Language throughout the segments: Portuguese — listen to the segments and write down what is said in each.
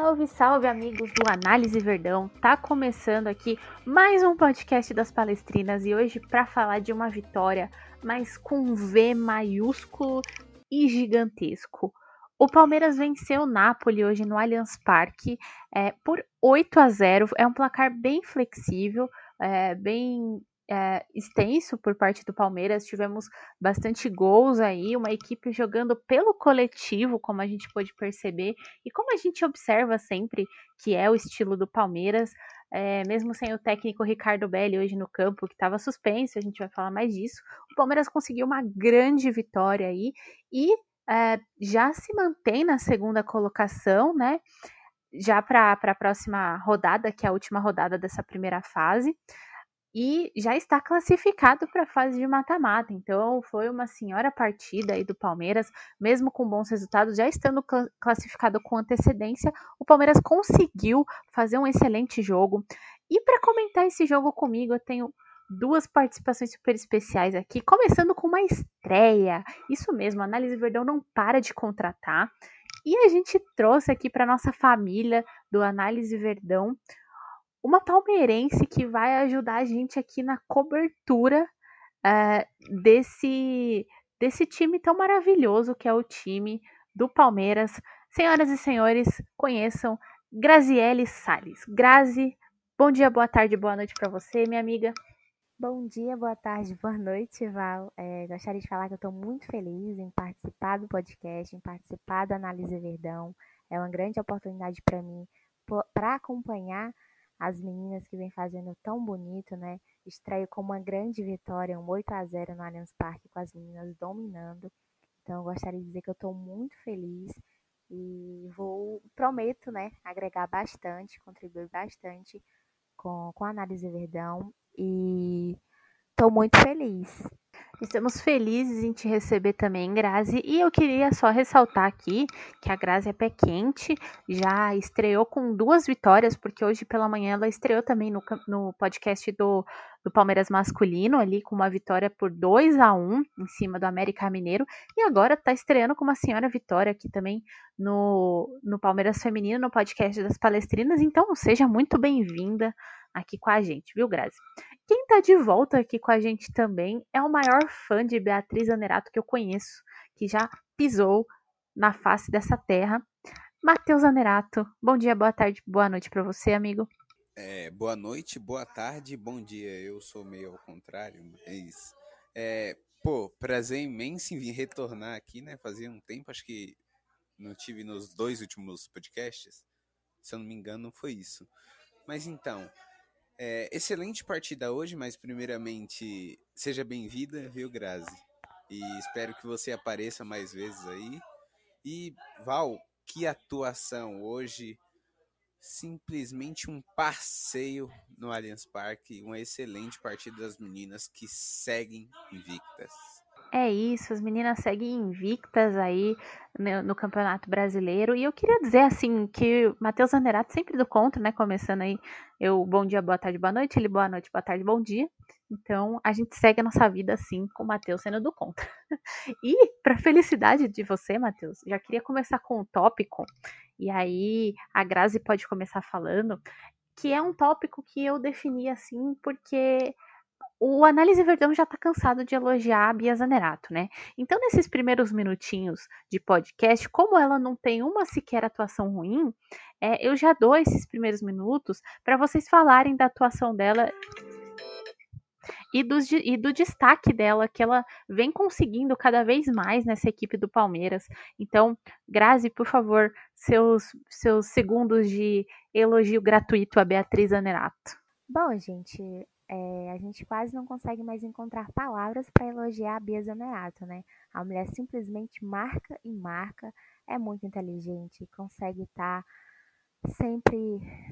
Salve, salve, amigos do Análise Verdão. Tá começando aqui mais um podcast das Palestrinas e hoje para falar de uma vitória, mas com V maiúsculo e gigantesco. O Palmeiras venceu o Napoli hoje no Allianz Parque é, por 8 a 0. É um placar bem flexível, é, bem é, extenso por parte do Palmeiras. Tivemos bastante gols aí, uma equipe jogando pelo coletivo, como a gente pôde perceber, e como a gente observa sempre que é o estilo do Palmeiras. É, mesmo sem o técnico Ricardo Belli hoje no campo, que estava suspenso, a gente vai falar mais disso. O Palmeiras conseguiu uma grande vitória aí e é, já se mantém na segunda colocação, né? Já para a próxima rodada, que é a última rodada dessa primeira fase e já está classificado para a fase de mata-mata. Então, foi uma senhora partida aí do Palmeiras, mesmo com bons resultados, já estando classificado com antecedência, o Palmeiras conseguiu fazer um excelente jogo. E para comentar esse jogo comigo, eu tenho duas participações super especiais aqui, começando com uma estreia. Isso mesmo, a Análise Verdão não para de contratar. E a gente trouxe aqui para nossa família do Análise Verdão uma palmeirense que vai ajudar a gente aqui na cobertura uh, desse, desse time tão maravilhoso que é o time do Palmeiras. Senhoras e senhores, conheçam Graziele Salles. Grazi, bom dia, boa tarde, boa noite para você, minha amiga. Bom dia, boa tarde, boa noite, Val. É, gostaria de falar que eu estou muito feliz em participar do podcast, em participar do Análise Verdão. É uma grande oportunidade para mim para acompanhar as meninas que vem fazendo tão bonito, né? Estreia com uma grande vitória, um 8 a 0 no Allianz Parque, com as meninas dominando. Então, eu gostaria de dizer que eu estou muito feliz e vou, prometo, né, agregar bastante, contribuir bastante com, com a Análise Verdão e estou muito feliz. Estamos felizes em te receber também, Grazi. E eu queria só ressaltar aqui que a Grazi é pé quente, já estreou com duas vitórias, porque hoje pela manhã ela estreou também no, no podcast do, do Palmeiras masculino, ali com uma vitória por 2 a 1 em cima do América Mineiro. E agora está estreando com uma senhora vitória aqui também no, no Palmeiras Feminino, no podcast das Palestrinas. Então seja muito bem-vinda aqui com a gente, viu, Grazi? Quem tá de volta aqui com a gente também é o maior fã de Beatriz Anerato que eu conheço, que já pisou na face dessa terra. Matheus Anerato, bom dia, boa tarde, boa noite para você, amigo. É, boa noite, boa tarde, bom dia. Eu sou meio ao contrário, mas. É, pô, prazer imenso em retornar aqui, né? Fazia um tempo, acho que não tive nos dois últimos podcasts. Se eu não me engano, foi isso. Mas então, é, excelente partida hoje, mas primeiramente, seja bem-vinda, viu, Grazi? E espero que você apareça mais vezes aí. E, Val, que atuação hoje! Simplesmente um passeio no Allianz Parque, uma excelente partida das meninas que seguem invictas. É isso, as meninas seguem invictas aí no, no, Campeonato Brasileiro. E eu queria dizer, assim, que Matheus Anderato sempre do contra, né? Começando aí, eu bom dia, boa tarde, boa noite, ele boa noite, boa tarde, bom dia. Então, a gente segue a nossa vida assim, com o Matheus sendo do contra. e, para felicidade de você, Matheus, já queria começar com um tópico, e aí a Grazi pode começar falando, que é um tópico que eu defini assim, porque o Análise Verdão já tá cansado de elogiar a Bia Zanerato, né? Então, nesses primeiros minutinhos de podcast, como ela não tem uma sequer atuação ruim, é, eu já dou esses primeiros minutos para vocês falarem da atuação dela e do, e do destaque dela, que ela vem conseguindo cada vez mais nessa equipe do Palmeiras. Então, Grazi, por favor, seus, seus segundos de elogio gratuito a Beatriz Zanerato. Bom, gente, é, a gente quase não consegue mais encontrar palavras para elogiar a Bia Zanerato, né? A mulher simplesmente marca e marca, é muito inteligente, consegue estar tá sempre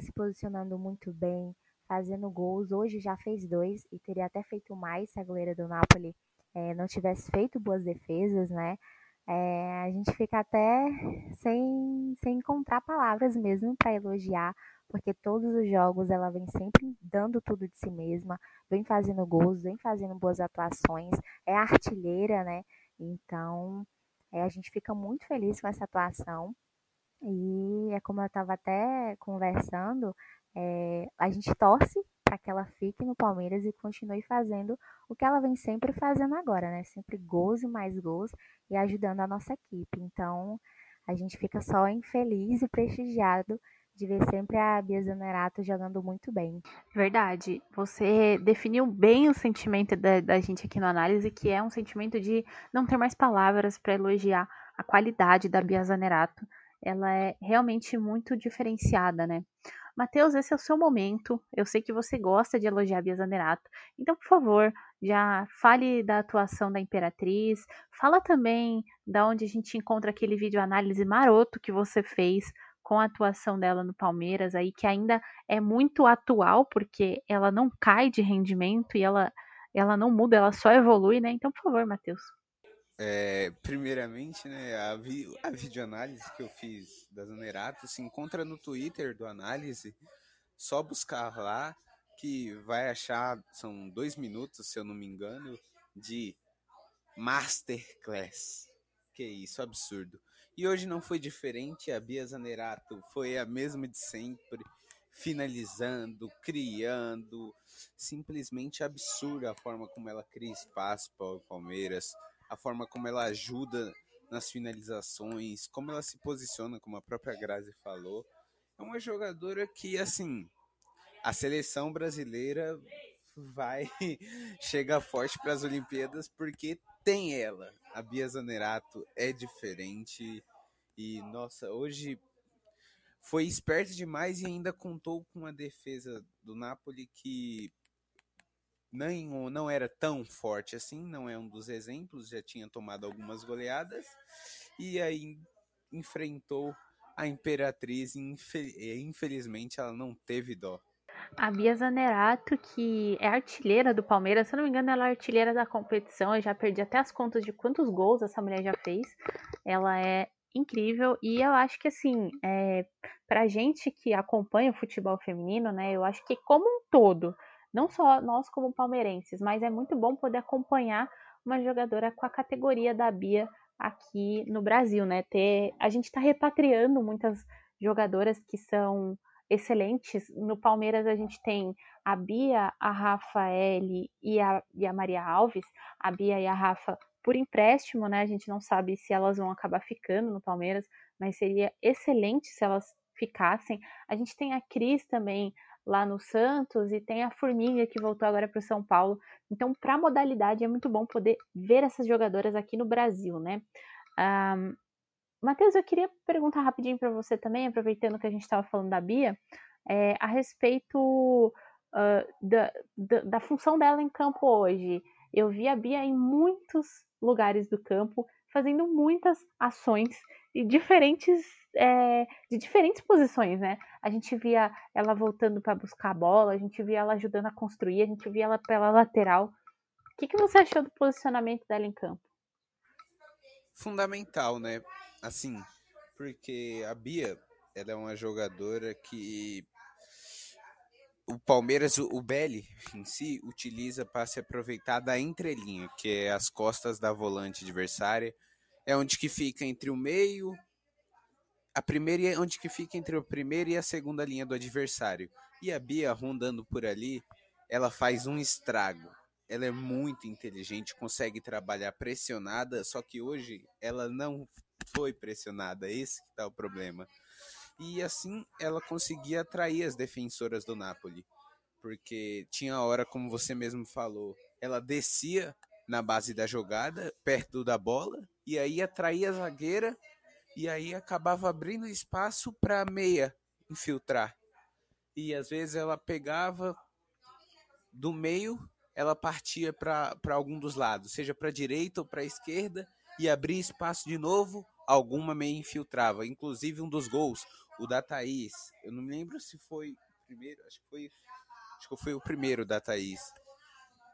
se posicionando muito bem, fazendo gols. Hoje já fez dois e teria até feito mais se a goleira do Napoli é, não tivesse feito boas defesas, né? É, a gente fica até sem, sem encontrar palavras mesmo para elogiar porque todos os jogos ela vem sempre dando tudo de si mesma, vem fazendo gols, vem fazendo boas atuações, é artilheira, né? Então, é, a gente fica muito feliz com essa atuação. E é como eu estava até conversando, é, a gente torce para que ela fique no Palmeiras e continue fazendo o que ela vem sempre fazendo agora, né? Sempre gols e mais gols e ajudando a nossa equipe. Então, a gente fica só infeliz e prestigiado de ver sempre a Bia Zanerato jogando muito bem. Verdade. Você definiu bem o sentimento da, da gente aqui no análise, que é um sentimento de não ter mais palavras para elogiar a qualidade da Bia Zanerato. Ela é realmente muito diferenciada, né? Matheus, esse é o seu momento. Eu sei que você gosta de elogiar a Bia Zanerato. Então, por favor, já fale da atuação da Imperatriz. Fala também da onde a gente encontra aquele vídeo análise maroto que você fez com a atuação dela no Palmeiras aí, que ainda é muito atual, porque ela não cai de rendimento e ela, ela não muda, ela só evolui, né? Então, por favor, Matheus. É, primeiramente, né, a, vi, a videoanálise que eu fiz da Zanerato se encontra no Twitter do Análise. Só buscar lá que vai achar, são dois minutos, se eu não me engano, de Masterclass. Que isso, absurdo. E hoje não foi diferente, a Bia Zanerato foi a mesma de sempre, finalizando, criando, simplesmente absurda a forma como ela cria espaço para o Palmeiras, a forma como ela ajuda nas finalizações, como ela se posiciona, como a própria Grazi falou. É uma jogadora que, assim, a seleção brasileira vai chegar forte para as Olimpíadas porque tem ela. A Bia Zanerato é diferente e nossa, hoje foi esperto demais e ainda contou com a defesa do Napoli que não, não era tão forte assim, não é um dos exemplos, já tinha tomado algumas goleadas e aí enfrentou a Imperatriz e infelizmente ela não teve dó. A Bia Zanerato, que é artilheira do Palmeiras, se eu não me engano, ela é artilheira da competição. Eu já perdi até as contas de quantos gols essa mulher já fez. Ela é incrível e eu acho que assim, é, pra gente que acompanha o futebol feminino, né, eu acho que como um todo, não só nós como palmeirenses, mas é muito bom poder acompanhar uma jogadora com a categoria da Bia aqui no Brasil, né? Ter, a gente está repatriando muitas jogadoras que são excelentes. No Palmeiras a gente tem a Bia, a Rafael e a, e a Maria Alves. A Bia e a Rafa por empréstimo, né? A gente não sabe se elas vão acabar ficando no Palmeiras, mas seria excelente se elas ficassem. A gente tem a Cris também lá no Santos e tem a Formiga que voltou agora para o São Paulo. Então, para modalidade é muito bom poder ver essas jogadoras aqui no Brasil, né? Um, Matheus, eu queria perguntar rapidinho para você também, aproveitando que a gente estava falando da Bia, é, a respeito uh, da, da, da, função dela em campo hoje. Eu vi a Bia em muitos lugares do campo, fazendo muitas ações e diferentes é, de diferentes posições, né? A gente via ela voltando para buscar a bola, a gente via ela ajudando a construir, a gente via ela pela lateral. O que, que você achou do posicionamento dela em campo? Fundamental, né? Assim, porque a Bia, ela é uma jogadora que o Palmeiras, o Belli em si, utiliza para se aproveitar da entrelinha, que é as costas da volante adversária. É onde que fica entre o meio, a primeira é onde que fica entre a primeira e a segunda linha do adversário. E a Bia rondando por ali, ela faz um estrago. Ela é muito inteligente, consegue trabalhar pressionada, só que hoje ela não foi pressionada, esse que tá o problema e assim ela conseguia atrair as defensoras do Napoli, porque tinha hora, como você mesmo falou, ela descia na base da jogada, perto da bola, e aí atraía a zagueira e aí acabava abrindo espaço para a meia infiltrar. E às vezes ela pegava do meio, ela partia para algum dos lados, seja para a direita ou para a esquerda, e abria espaço de novo, alguma meia infiltrava. Inclusive um dos gols, o da Thaís. Eu não me lembro se foi o primeiro, acho que foi, acho que foi o primeiro da Thaís.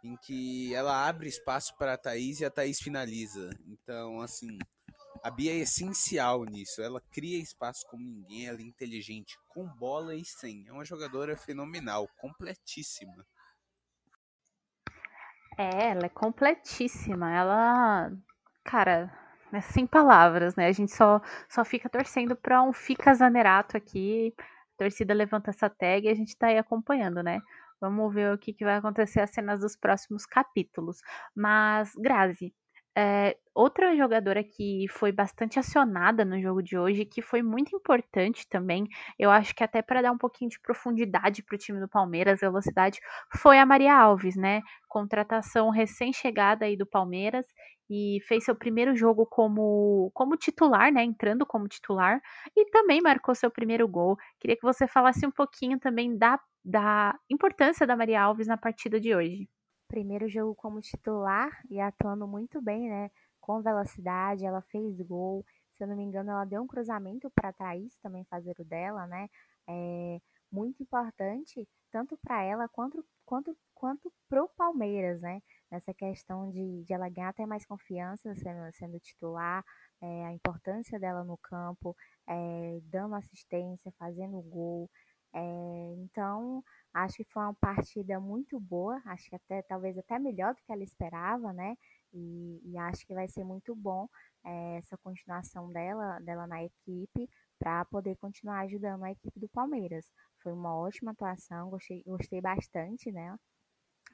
Em que ela abre espaço para a Thaís e a Thaís finaliza. Então, assim, a Bia é essencial nisso. Ela cria espaço como ninguém, ela é inteligente, com bola e sem. É uma jogadora fenomenal, completíssima. É, ela é completíssima. Ela, cara, sem palavras, né? A gente só, só fica torcendo para um Fica Zanerato aqui. A torcida levanta essa tag e a gente tá aí acompanhando, né? Vamos ver o que, que vai acontecer as cenas dos próximos capítulos. Mas, Grazi, é, outra jogadora que foi bastante acionada no jogo de hoje, que foi muito importante também, eu acho que até para dar um pouquinho de profundidade para o time do Palmeiras, velocidade, foi a Maria Alves, né? Contratação recém-chegada aí do Palmeiras e fez seu primeiro jogo como, como titular, né? Entrando como titular e também marcou seu primeiro gol. Queria que você falasse um pouquinho também da, da importância da Maria Alves na partida de hoje primeiro jogo como titular e atuando muito bem, né? Com velocidade, ela fez gol. Se eu não me engano, ela deu um cruzamento para a Thaís também fazer o dela, né? É muito importante, tanto para ela quanto, quanto, quanto para o Palmeiras, né? Nessa questão de, de ela ganhar até mais confiança sendo, sendo titular, é, a importância dela no campo, é, dando assistência, fazendo gol. É, então, Acho que foi uma partida muito boa, acho que até talvez até melhor do que ela esperava, né? E, e acho que vai ser muito bom essa continuação dela, dela na equipe para poder continuar ajudando a equipe do Palmeiras. Foi uma ótima atuação, gostei, gostei bastante, né?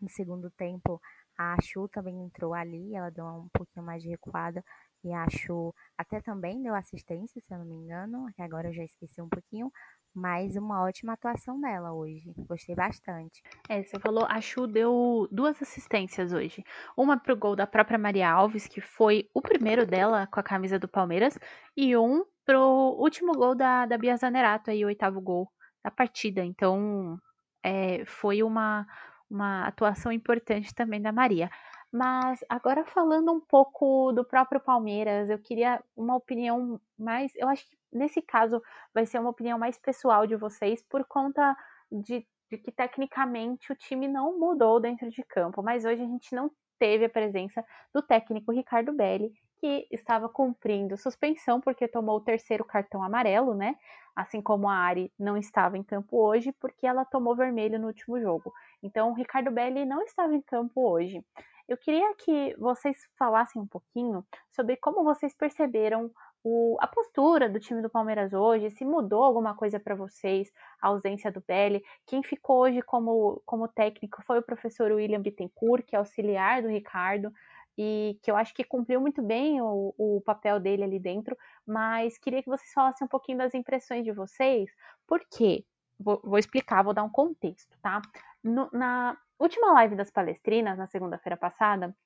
No segundo tempo, a Chu também entrou ali, ela deu um pouquinho mais de recuada e a Chu até também deu assistência, se eu não me engano, que agora eu já esqueci um pouquinho, mas uma ótima atuação dela hoje. Gostei bastante. É, você falou, a Chu deu duas assistências hoje. Uma pro gol da própria Maria Alves, que foi o primeiro dela com a camisa do Palmeiras, e um pro último gol da, da Bia Zanerato, aí o oitavo gol da partida. Então, é, foi uma, uma atuação importante também da Maria. Mas agora falando um pouco do próprio Palmeiras, eu queria uma opinião mais. Eu acho que nesse caso vai ser uma opinião mais pessoal de vocês, por conta de, de que tecnicamente o time não mudou dentro de campo. Mas hoje a gente não teve a presença do técnico Ricardo Belli, que estava cumprindo suspensão porque tomou o terceiro cartão amarelo, né? Assim como a Ari não estava em campo hoje porque ela tomou vermelho no último jogo. Então, o Ricardo Belli não estava em campo hoje. Eu queria que vocês falassem um pouquinho sobre como vocês perceberam o, a postura do time do Palmeiras hoje, se mudou alguma coisa para vocês, a ausência do Belli. Quem ficou hoje como, como técnico foi o professor William Bittencourt, que é auxiliar do Ricardo, e que eu acho que cumpriu muito bem o, o papel dele ali dentro, mas queria que vocês falassem um pouquinho das impressões de vocês, por quê? Vou, vou explicar, vou dar um contexto, tá? No, na, última live das palestrinas, na segunda-feira passada,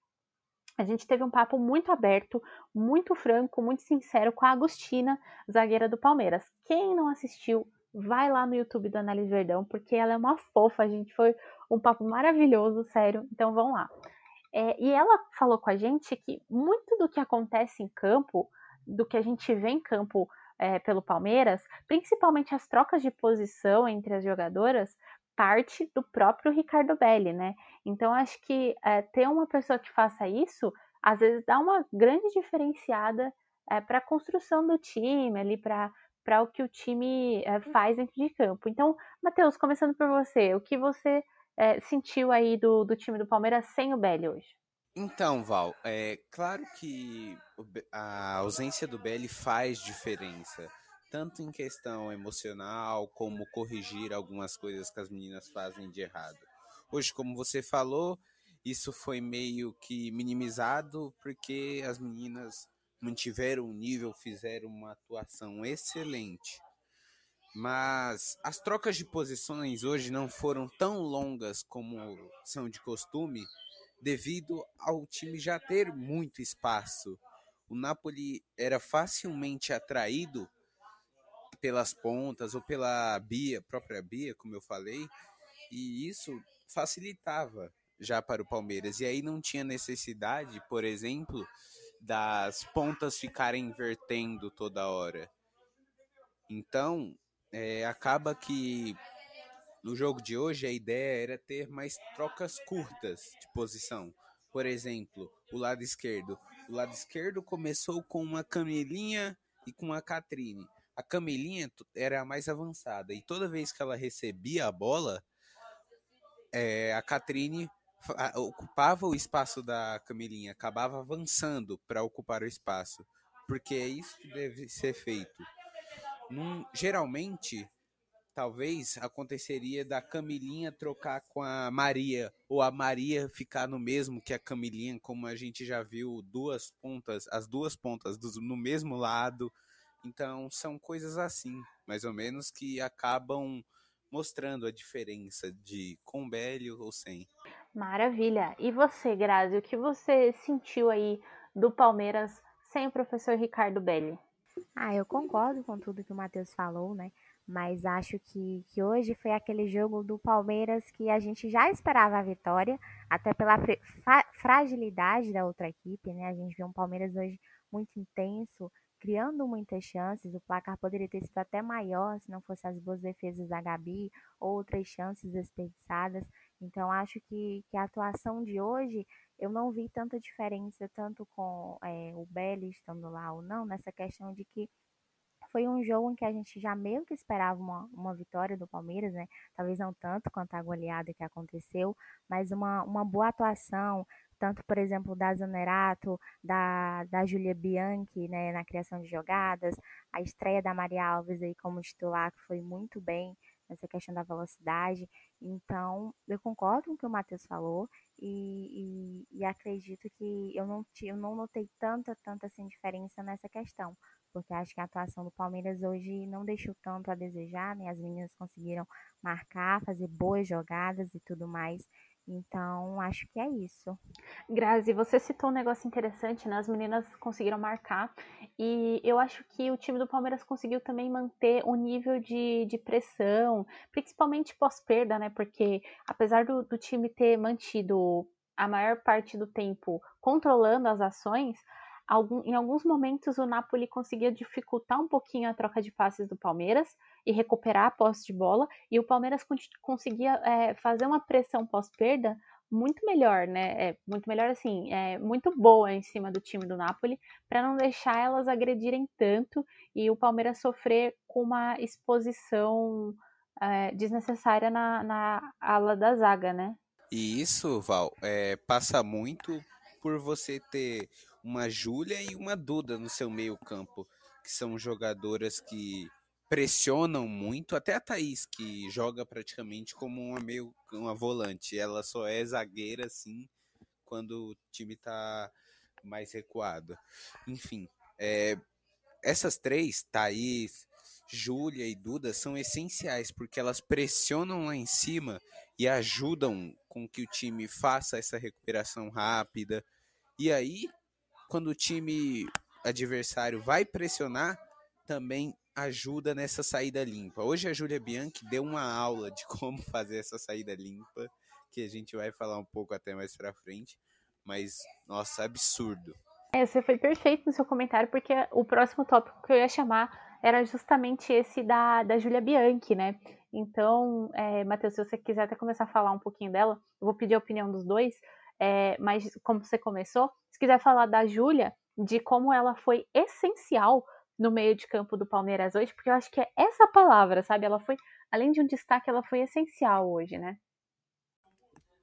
a gente teve um papo muito aberto, muito franco, muito sincero com a Agostina, zagueira do Palmeiras. Quem não assistiu, vai lá no YouTube do Análise Verdão, porque ela é uma fofa, a gente foi um papo maravilhoso, sério. Então vão lá. É, e ela falou com a gente que muito do que acontece em campo, do que a gente vê em campo é, pelo Palmeiras, principalmente as trocas de posição entre as jogadoras, parte do próprio Ricardo Belli, né? Então acho que é, ter uma pessoa que faça isso, às vezes dá uma grande diferenciada é, para a construção do time, ali para para o que o time é, faz dentro de campo. Então, Matheus, começando por você, o que você é, sentiu aí do, do time do Palmeiras sem o Belli hoje? Então, Val, é claro que a ausência do Belli faz diferença tanto em questão emocional como corrigir algumas coisas que as meninas fazem de errado. Hoje, como você falou, isso foi meio que minimizado porque as meninas mantiveram o nível, fizeram uma atuação excelente. Mas as trocas de posições hoje não foram tão longas como são de costume, devido ao time já ter muito espaço. O Napoli era facilmente atraído pelas pontas ou pela Bia, própria Bia, como eu falei, e isso facilitava já para o Palmeiras. E aí não tinha necessidade, por exemplo, das pontas ficarem invertendo toda hora. Então, é, acaba que no jogo de hoje a ideia era ter mais trocas curtas de posição. Por exemplo, o lado esquerdo. O lado esquerdo começou com uma Camilinha e com a Catrine a Camilinha era a mais avançada e toda vez que ela recebia a bola, é, a Catrine ocupava o espaço da Camilinha, acabava avançando para ocupar o espaço, porque é isso que deve ser feito. Num, geralmente, talvez aconteceria da Camilinha trocar com a Maria, ou a Maria ficar no mesmo que a Camilinha, como a gente já viu duas pontas, as duas pontas no mesmo lado. Então, são coisas assim, mais ou menos, que acabam mostrando a diferença de com Bélio ou sem. Maravilha. E você, Grazi, o que você sentiu aí do Palmeiras sem o professor Ricardo Belli? Ah, eu concordo com tudo que o Matheus falou, né? Mas acho que, que hoje foi aquele jogo do Palmeiras que a gente já esperava a vitória, até pela fragilidade da outra equipe, né? A gente viu um Palmeiras hoje muito intenso, criando muitas chances. O placar poderia ter sido até maior se não fosse as boas defesas da Gabi, outras chances desperdiçadas. Então, acho que, que a atuação de hoje, eu não vi tanta diferença, tanto com é, o Belly estando lá ou não, nessa questão de que foi um jogo em que a gente já meio que esperava uma, uma vitória do Palmeiras, né? Talvez não tanto quanto a goleada que aconteceu, mas uma, uma boa atuação, tanto, por exemplo, da Zanerato, da, da Julia Bianchi, né, na criação de jogadas, a estreia da Maria Alves aí como titular, que foi muito bem nessa questão da velocidade. Então, eu concordo com o que o Matheus falou e, e, e acredito que eu não, eu não notei tanta, tanta assim, diferença nessa questão, porque acho que a atuação do Palmeiras hoje não deixou tanto a desejar, né? As meninas conseguiram marcar, fazer boas jogadas e tudo mais. Então, acho que é isso. Grazi, você citou um negócio interessante, né? As meninas conseguiram marcar. E eu acho que o time do Palmeiras conseguiu também manter o nível de, de pressão, principalmente pós-perda, né? Porque apesar do, do time ter mantido a maior parte do tempo controlando as ações, algum, em alguns momentos o Napoli conseguia dificultar um pouquinho a troca de passes do Palmeiras e recuperar a posse de bola, e o Palmeiras conseguia é, fazer uma pressão pós-perda muito melhor, né? É, muito melhor assim, é, muito boa em cima do time do Napoli, para não deixar elas agredirem tanto e o Palmeiras sofrer com uma exposição é, desnecessária na, na ala da zaga, né? E isso, Val, é, passa muito por você ter uma Júlia e uma Duda no seu meio campo, que são jogadoras que pressionam muito, até a Thaís, que joga praticamente como uma meio uma volante. Ela só é zagueira assim quando o time tá mais recuado. Enfim, é, essas três, Thaís, Júlia e Duda, são essenciais porque elas pressionam lá em cima e ajudam com que o time faça essa recuperação rápida. E aí quando o time adversário vai pressionar, também ajuda nessa saída limpa. Hoje a Júlia Bianchi deu uma aula de como fazer essa saída limpa, que a gente vai falar um pouco até mais pra frente, mas nossa, absurdo. É, você foi perfeito no seu comentário, porque o próximo tópico que eu ia chamar era justamente esse da, da Júlia Bianchi, né? Então, é, Matheus, se você quiser até começar a falar um pouquinho dela, eu vou pedir a opinião dos dois, é, mas como você começou, se quiser falar da Júlia, de como ela foi essencial no meio de campo do Palmeiras hoje, porque eu acho que é essa palavra, sabe? Ela foi, além de um destaque, ela foi essencial hoje, né?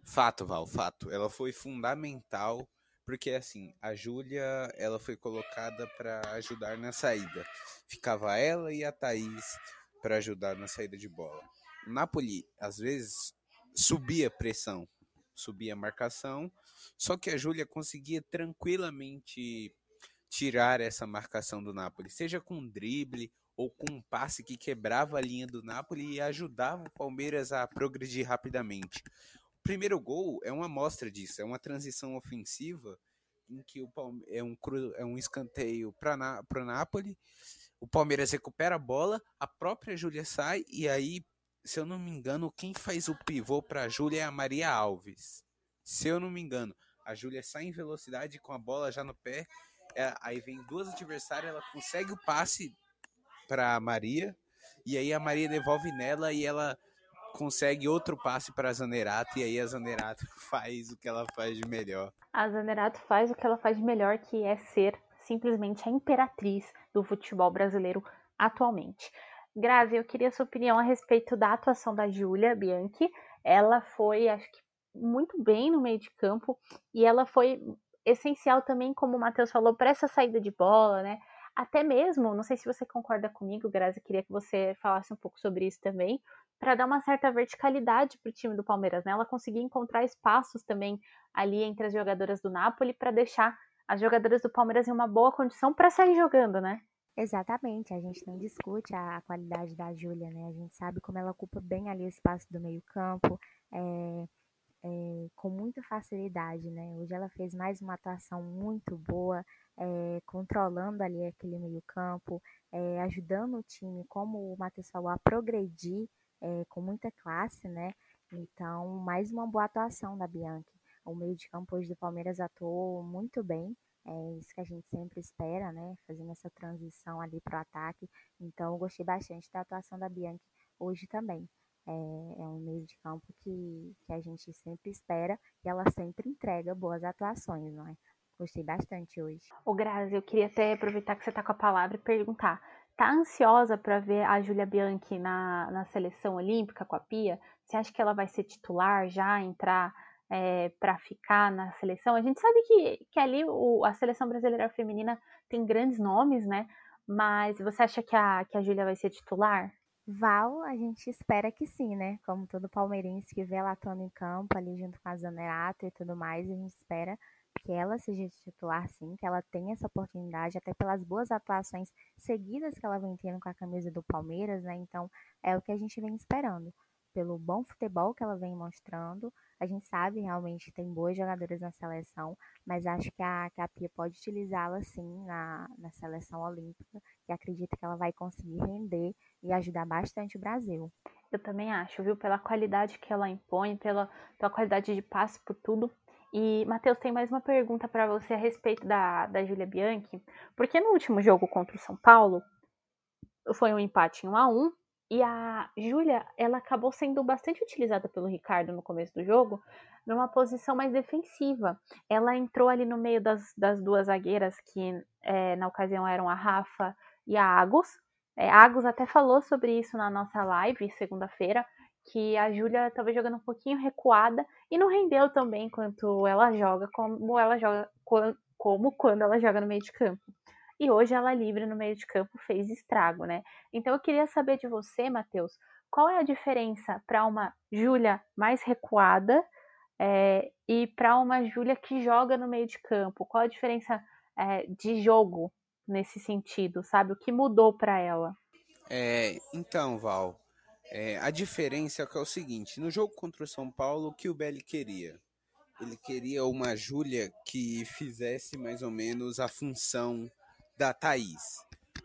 Fato, Val, fato. Ela foi fundamental, porque assim, a Júlia, ela foi colocada para ajudar na saída. Ficava ela e a Thaís para ajudar na saída de bola. O Napoli, às vezes, subia pressão, subia marcação, só que a Júlia conseguia tranquilamente tirar essa marcação do Napoli, seja com um drible ou com um passe que quebrava a linha do Napoli e ajudava o Palmeiras a progredir rapidamente. O primeiro gol é uma amostra disso, é uma transição ofensiva em que o Palme é, um é um escanteio para o Napoli, o Palmeiras recupera a bola, a própria Júlia sai e aí se eu não me engano, quem faz o pivô para a Júlia é a Maria Alves. Se eu não me engano, a Júlia sai em velocidade com a bola já no pé. É, aí vem duas adversárias, ela consegue o passe para Maria e aí a Maria devolve nela e ela consegue outro passe para a Zanerato e aí a Zanerato faz o que ela faz de melhor. A Zanerato faz o que ela faz de melhor, que é ser simplesmente a imperatriz do futebol brasileiro atualmente. Grazi, eu queria sua opinião a respeito da atuação da Júlia Bianchi. Ela foi, acho que, muito bem no meio de campo e ela foi essencial também, como o Matheus falou, para essa saída de bola, né? Até mesmo, não sei se você concorda comigo, Grazi, queria que você falasse um pouco sobre isso também, para dar uma certa verticalidade para o time do Palmeiras, né? Ela conseguia encontrar espaços também ali entre as jogadoras do Napoli para deixar as jogadoras do Palmeiras em uma boa condição para sair jogando, né? Exatamente, a gente não discute a qualidade da Júlia, né? A gente sabe como ela ocupa bem ali o espaço do meio-campo, é, é, com muita facilidade, né? Hoje ela fez mais uma atuação muito boa, é, controlando ali aquele meio-campo, é, ajudando o time, como o Matheus falou, a progredir com muita classe, né? Então, mais uma boa atuação da Bianchi. O meio de campo hoje do Palmeiras atuou muito bem, é isso que a gente sempre espera, né? Fazendo essa transição ali para o ataque. Então, eu gostei bastante da atuação da Bianchi hoje também. É, é, um meio de campo que, que a gente sempre espera e ela sempre entrega boas atuações, não é? Gostei bastante hoje. Ô Grazi, eu queria até aproveitar que você está com a palavra e perguntar. Tá ansiosa para ver a Júlia Bianchi na, na seleção olímpica com a Pia? Você acha que ela vai ser titular já, entrar é, para ficar na seleção. A gente sabe que, que ali o, a seleção brasileira feminina tem grandes nomes, né? Mas você acha que a, que a Júlia vai ser titular? Val, a gente espera que sim, né? Como todo palmeirense que vê ela atuando em campo ali junto com a Zanerato e tudo mais, a gente espera que ela seja titular sim, que ela tenha essa oportunidade, até pelas boas atuações seguidas que ela vem tendo com a camisa do Palmeiras, né? Então é o que a gente vem esperando. Pelo bom futebol que ela vem mostrando, a gente sabe realmente que tem boas jogadoras na seleção, mas acho que a, que a Pia pode utilizá-la sim na, na seleção olímpica e acredito que ela vai conseguir render e ajudar bastante o Brasil. Eu também acho, viu? Pela qualidade que ela impõe, pela, pela qualidade de passe, por tudo. E, Matheus, tem mais uma pergunta para você a respeito da, da Júlia Bianchi. Porque no último jogo contra o São Paulo, foi um empate em 1 a 1 e a Júlia, ela acabou sendo bastante utilizada pelo Ricardo no começo do jogo, numa posição mais defensiva. Ela entrou ali no meio das, das duas zagueiras, que é, na ocasião eram a Rafa e a Agus. É, a Agus até falou sobre isso na nossa live, segunda-feira, que a Júlia estava jogando um pouquinho recuada e não rendeu também quanto ela joga, como ela joga, como quando ela joga no meio de campo e hoje ela livre no meio de campo fez estrago, né? Então eu queria saber de você, Matheus, qual é a diferença para uma Júlia mais recuada é, e para uma Júlia que joga no meio de campo? Qual a diferença é, de jogo nesse sentido, sabe? O que mudou para ela? É, então, Val, é, a diferença é, que é o seguinte: no jogo contra o São Paulo, o que o Belli queria? Ele queria uma Júlia que fizesse mais ou menos a função da Thaís.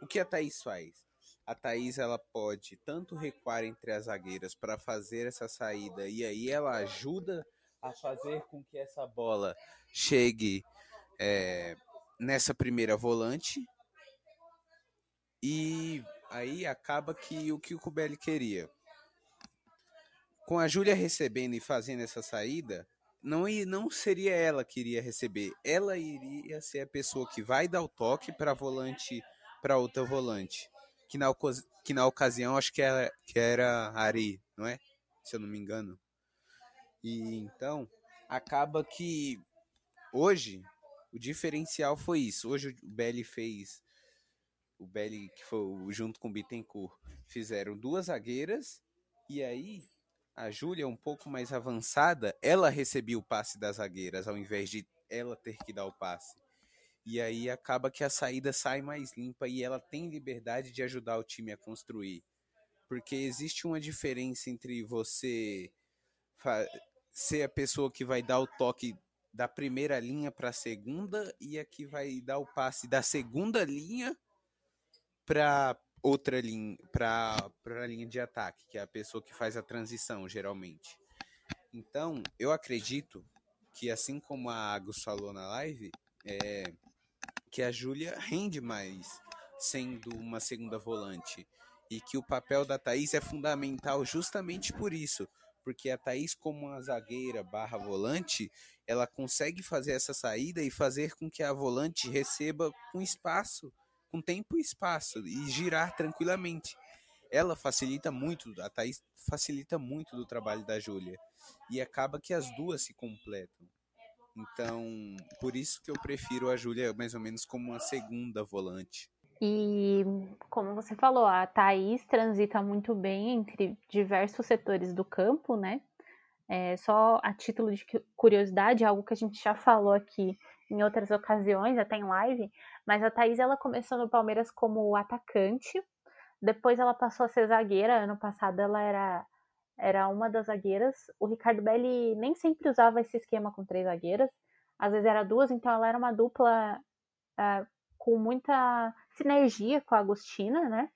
O que a Thaís faz? A Thaís ela pode tanto recuar entre as zagueiras para fazer essa saída e aí ela ajuda a fazer com que essa bola chegue é, nessa primeira volante e aí acaba que o que o Kubeli queria com a Júlia recebendo e fazendo essa saída não, não seria ela que iria receber. Ela iria ser a pessoa que vai dar o toque para volante, para outra volante. Que na, que na ocasião acho que era, que era Ari, não é? Se eu não me engano. E então acaba que hoje o diferencial foi isso. Hoje o Belly fez o Belly que foi junto com o Bittencourt fizeram duas zagueiras e aí a Júlia, um pouco mais avançada, ela recebia o passe das zagueiras, ao invés de ela ter que dar o passe. E aí acaba que a saída sai mais limpa e ela tem liberdade de ajudar o time a construir. Porque existe uma diferença entre você ser a pessoa que vai dar o toque da primeira linha para a segunda e a que vai dar o passe da segunda linha para outra linha para a linha de ataque, que é a pessoa que faz a transição, geralmente. Então, eu acredito que, assim como a Agus falou na live, é, que a Júlia rende mais sendo uma segunda volante. E que o papel da Thaís é fundamental justamente por isso. Porque a Thaís, como uma zagueira barra volante, ela consegue fazer essa saída e fazer com que a volante receba com espaço com tempo e espaço e girar tranquilamente. ela facilita muito, a Thaís facilita muito do trabalho da Júlia. E acaba que as duas se completam. Então, por isso que eu prefiro a Júlia mais ou menos como uma segunda volante. E como você falou, a Thaís transita muito bem entre diversos setores do campo, né? É, só a título de curiosidade, algo que a gente já falou aqui em outras ocasiões, até em live, mas a Thaís ela começou no Palmeiras como atacante, depois ela passou a ser zagueira, ano passado ela era, era uma das zagueiras. O Ricardo Belli nem sempre usava esse esquema com três zagueiras, às vezes era duas, então ela era uma dupla uh, com muita sinergia com a Agostina, né?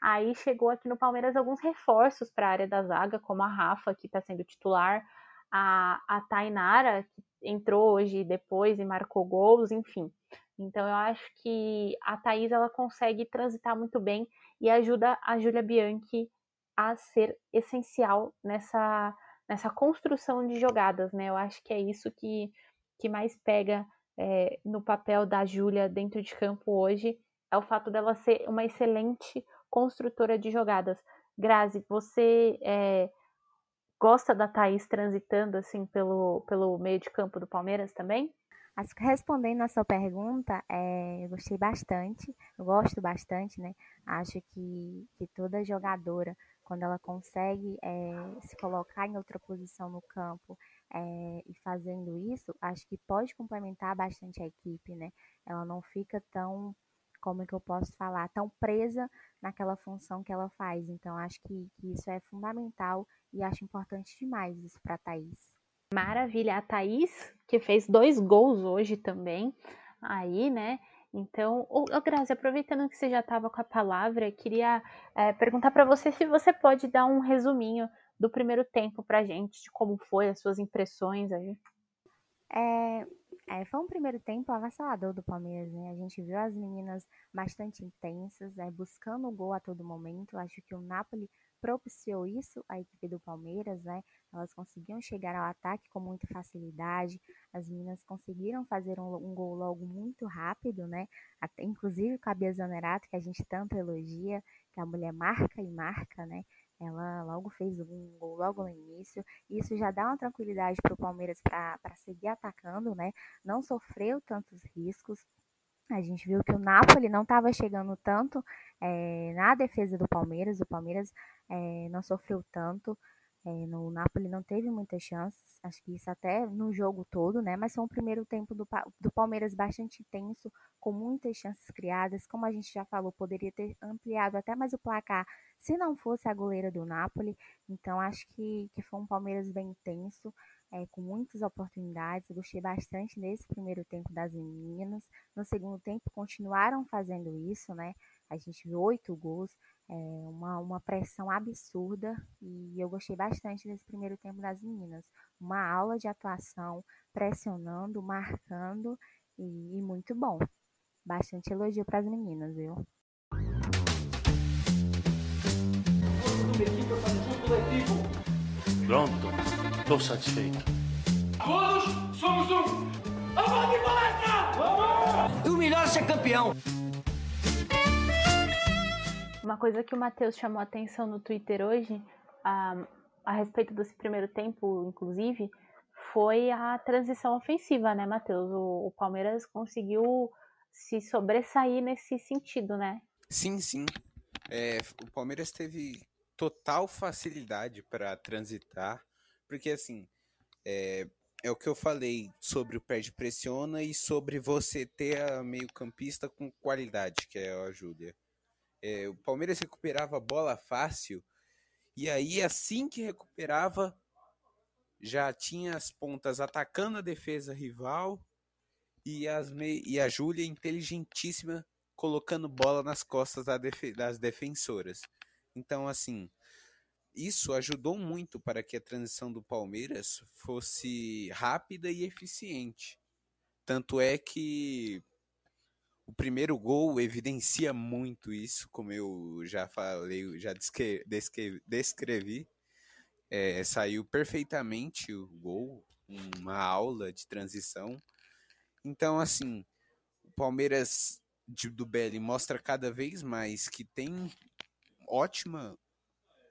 Aí chegou aqui no Palmeiras alguns reforços para a área da zaga, como a Rafa, que está sendo titular, a, a Tainara, que entrou hoje depois e marcou gols, enfim. Então eu acho que a Thaís ela consegue transitar muito bem e ajuda a Júlia Bianchi a ser essencial nessa, nessa construção de jogadas, né? Eu acho que é isso que, que mais pega é, no papel da Júlia dentro de campo hoje, é o fato dela ser uma excelente construtora de jogadas. Grazi, você é, gosta da Thaís transitando assim pelo, pelo meio de campo do Palmeiras também? Respondendo a sua pergunta, é, eu gostei bastante, eu gosto bastante, né? Acho que, que toda jogadora, quando ela consegue é, se colocar em outra posição no campo é, e fazendo isso, acho que pode complementar bastante a equipe, né? Ela não fica tão como é que eu posso falar, tão presa naquela função que ela faz. Então, acho que, que isso é fundamental e acho importante demais isso para a Thaís. Maravilha. A Thaís, que fez dois gols hoje também, aí, né? Então, ô, ô Grazi, aproveitando que você já estava com a palavra, queria é, perguntar para você se você pode dar um resuminho do primeiro tempo para gente, de como foi, as suas impressões aí. É, é, foi um primeiro tempo avassalador do Palmeiras, né? A gente viu as meninas bastante intensas, né? buscando o gol a todo momento. Acho que o Napoli propiciou isso à equipe do Palmeiras, né? Elas conseguiam chegar ao ataque com muita facilidade. As meninas conseguiram fazer um, um gol logo muito rápido, né? Até, inclusive com a Bia Zanerato, que a gente tanto elogia, que a mulher marca e marca, né? Ela logo fez um gol logo no início. Isso já dá uma tranquilidade para o Palmeiras para seguir atacando, né? Não sofreu tantos riscos. A gente viu que o Napoli não estava chegando tanto é, na defesa do Palmeiras. O Palmeiras é, não sofreu tanto. É, no Napoli não teve muitas chances, acho que isso até no jogo todo, né? Mas foi um primeiro tempo do, do Palmeiras bastante intenso, com muitas chances criadas. Como a gente já falou, poderia ter ampliado até mais o placar se não fosse a goleira do Napoli. Então acho que, que foi um Palmeiras bem intenso, é, com muitas oportunidades. Eu gostei bastante nesse primeiro tempo das meninas. No segundo tempo continuaram fazendo isso, né? A gente viu oito gols é, uma, uma pressão absurda e eu gostei bastante desse primeiro tempo das meninas. Uma aula de atuação, pressionando, marcando e, e muito bom. Bastante elogio para as meninas, viu? Pronto, estou satisfeito. Todos somos um! Vamos de palestra! Vamos! O melhor é ser campeão! Uma coisa que o Matheus chamou atenção no Twitter hoje, a, a respeito desse primeiro tempo, inclusive, foi a transição ofensiva, né, Matheus? O, o Palmeiras conseguiu se sobressair nesse sentido, né? Sim, sim. É, o Palmeiras teve total facilidade para transitar, porque assim, é, é o que eu falei sobre o perde pressiona e sobre você ter a meio-campista com qualidade, que é a Júlia. É, o Palmeiras recuperava a bola fácil. E aí, assim que recuperava, já tinha as pontas atacando a defesa rival e, as me... e a Júlia, inteligentíssima, colocando bola nas costas das defensoras. Então, assim, isso ajudou muito para que a transição do Palmeiras fosse rápida e eficiente. Tanto é que o primeiro gol evidencia muito isso, como eu já falei, já descrevi. descrevi. É, saiu perfeitamente o gol, uma aula de transição. Então, assim, o Palmeiras de, do Belli mostra cada vez mais que tem ótima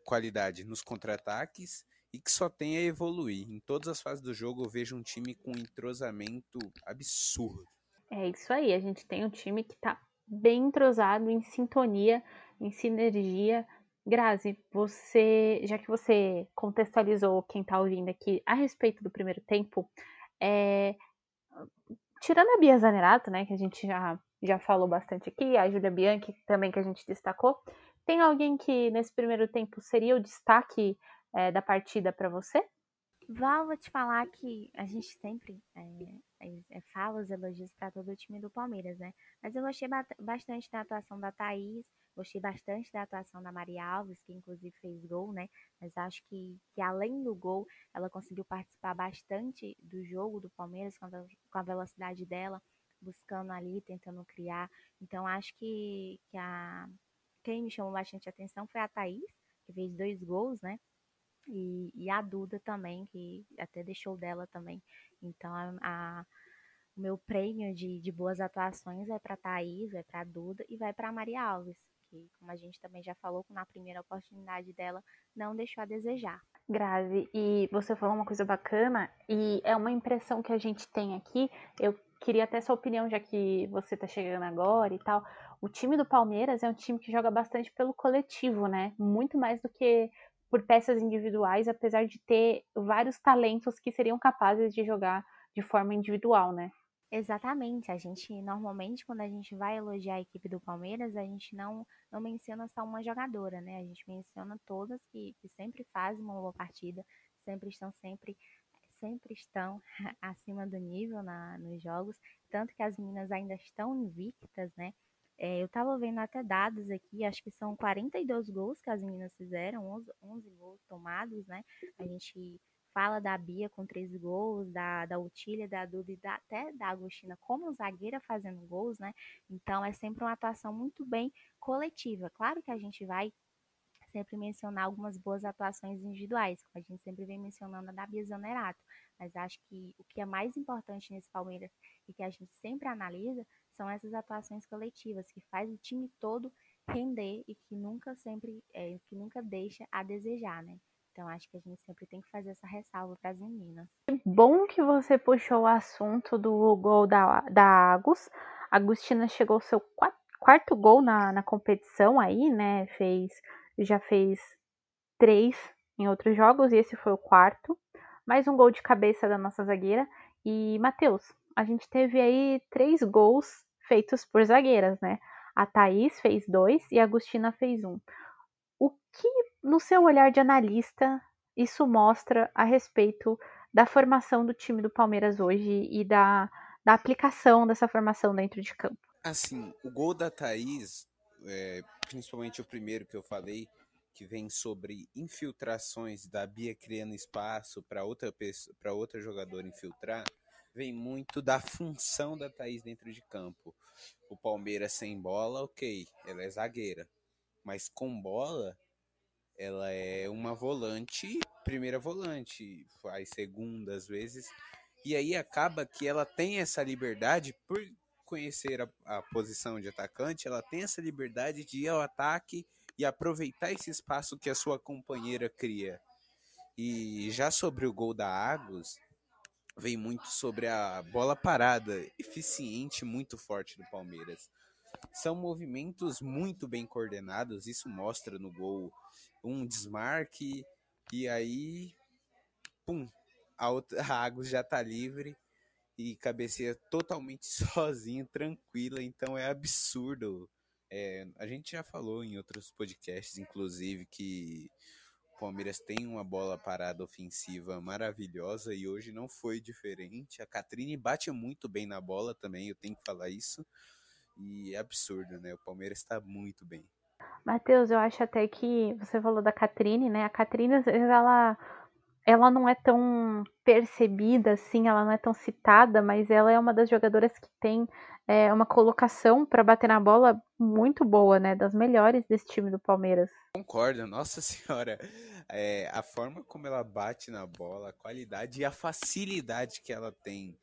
qualidade nos contra-ataques e que só tem a evoluir. Em todas as fases do jogo eu vejo um time com um entrosamento absurdo. É isso aí, a gente tem um time que tá bem entrosado, em sintonia, em sinergia. Grazi, você, já que você contextualizou quem tá ouvindo aqui a respeito do primeiro tempo, é, tirando a Bia Zanerato, né, que a gente já, já falou bastante aqui, a Julia Bianchi também que a gente destacou, tem alguém que nesse primeiro tempo seria o destaque é, da partida para você? Val, vou te falar que a gente sempre é, é, fala os elogios para todo o time do Palmeiras, né? Mas eu gostei bastante da atuação da Thaís, gostei bastante da atuação da Maria Alves, que inclusive fez gol, né? Mas acho que, que além do gol, ela conseguiu participar bastante do jogo do Palmeiras com a, com a velocidade dela, buscando ali, tentando criar. Então acho que, que a, quem me chamou bastante atenção foi a Thaís, que fez dois gols, né? E, e a Duda também, que até deixou dela também. Então, a, a o meu prêmio de, de boas atuações vai para Thaís, vai para Duda e vai para Maria Alves, que, como a gente também já falou, na primeira oportunidade dela, não deixou a desejar. Grazi, e você falou uma coisa bacana, e é uma impressão que a gente tem aqui. Eu queria até sua opinião, já que você tá chegando agora e tal. O time do Palmeiras é um time que joga bastante pelo coletivo, né? Muito mais do que por peças individuais, apesar de ter vários talentos que seriam capazes de jogar de forma individual, né? Exatamente. A gente normalmente quando a gente vai elogiar a equipe do Palmeiras, a gente não não menciona só uma jogadora, né? A gente menciona todas que, que sempre fazem uma boa partida, sempre estão sempre sempre estão acima do nível na, nos jogos, tanto que as meninas ainda estão invictas, né? É, eu estava vendo até dados aqui, acho que são 42 gols que as meninas fizeram, 11, 11 gols tomados, né? A gente fala da Bia com três gols, da, da Utília, da Duda e da, até da Agostina como zagueira fazendo gols, né? Então é sempre uma atuação muito bem coletiva. Claro que a gente vai sempre mencionar algumas boas atuações individuais, como a gente sempre vem mencionando a da Bia Zanerato, mas acho que o que é mais importante nesse Palmeiras e que a gente sempre analisa são essas atuações coletivas que faz o time todo render e que nunca sempre é, que nunca deixa a desejar, né? Então acho que a gente sempre tem que fazer essa ressalva para as meninas. Bom que você puxou o assunto do gol da, da Agus. A Agustina chegou ao seu quarto gol na, na competição aí, né? Fez, já fez três em outros jogos e esse foi o quarto. Mais um gol de cabeça da nossa zagueira. E, Matheus, a gente teve aí três gols feitos por zagueiras, né? A Thaís fez dois e a Agostina fez um. O que, no seu olhar de analista, isso mostra a respeito da formação do time do Palmeiras hoje e da, da aplicação dessa formação dentro de campo? Assim, o gol da Thaís, é, principalmente o primeiro que eu falei, que vem sobre infiltrações da Bia criando espaço para outra outra jogadora infiltrar, vem muito da função da Thaís dentro de campo. O Palmeiras sem bola, ok, ela é zagueira. Mas com bola, ela é uma volante, primeira volante, faz segunda às vezes. E aí acaba que ela tem essa liberdade, por conhecer a, a posição de atacante, ela tem essa liberdade de ir ao ataque e aproveitar esse espaço que a sua companheira cria. E já sobre o gol da Agus, vem muito sobre a bola parada, eficiente, muito forte do Palmeiras. São movimentos muito bem coordenados, isso mostra no gol um desmarque e aí, pum, a, outra, Agus já tá livre e cabeceia totalmente sozinho, tranquila, então é absurdo. É, a gente já falou em outros podcasts, inclusive, que Palmeiras tem uma bola parada ofensiva maravilhosa e hoje não foi diferente. A Catrine bate muito bem na bola também, eu tenho que falar isso. E é absurdo, né? O Palmeiras está muito bem. Matheus, eu acho até que você falou da Catrine, né? A Catrine, às vezes, ela, ela não é tão percebida assim, ela não é tão citada, mas ela é uma das jogadoras que tem é, uma colocação para bater na bola muito boa, né? Das melhores desse time do Palmeiras. Concordo, nossa senhora. É, a forma como ela bate na bola, a qualidade e a facilidade que ela tem.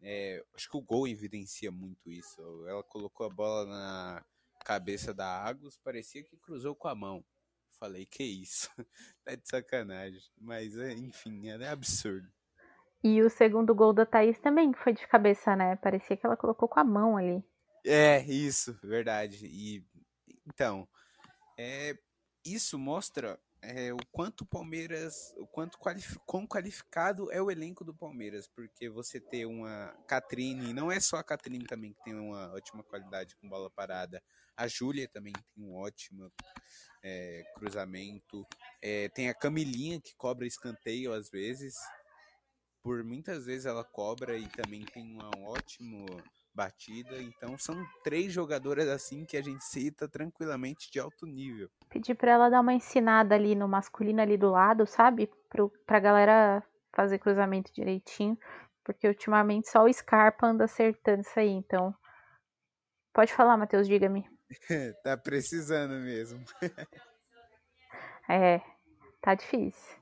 É, acho que o gol evidencia muito isso. Ela colocou a bola na, cabeça da Agus, parecia que cruzou com a mão. Falei, que isso? tá de sacanagem. Mas, é, enfim, é absurdo. E o segundo gol da Thaís também foi de cabeça, né? Parecia que ela colocou com a mão ali. É, isso, verdade. E então, é, isso mostra é, o quanto o Palmeiras, o quanto qualifi quão qualificado é o elenco do Palmeiras, porque você ter uma Catrine, não é só a Catrine também que tem uma ótima qualidade com bola parada, a Júlia também tem um ótimo é, cruzamento, é, tem a Camilinha que cobra escanteio às vezes, por muitas vezes ela cobra e também tem um ótimo batida. Então são três jogadoras assim que a gente cita tranquilamente de alto nível. Pedir para ela dar uma ensinada ali no masculino ali do lado, sabe? Pro, pra galera fazer cruzamento direitinho. Porque ultimamente só o Scarpa anda acertando isso aí, então. Pode falar, Matheus, diga-me. tá precisando mesmo. é, tá difícil.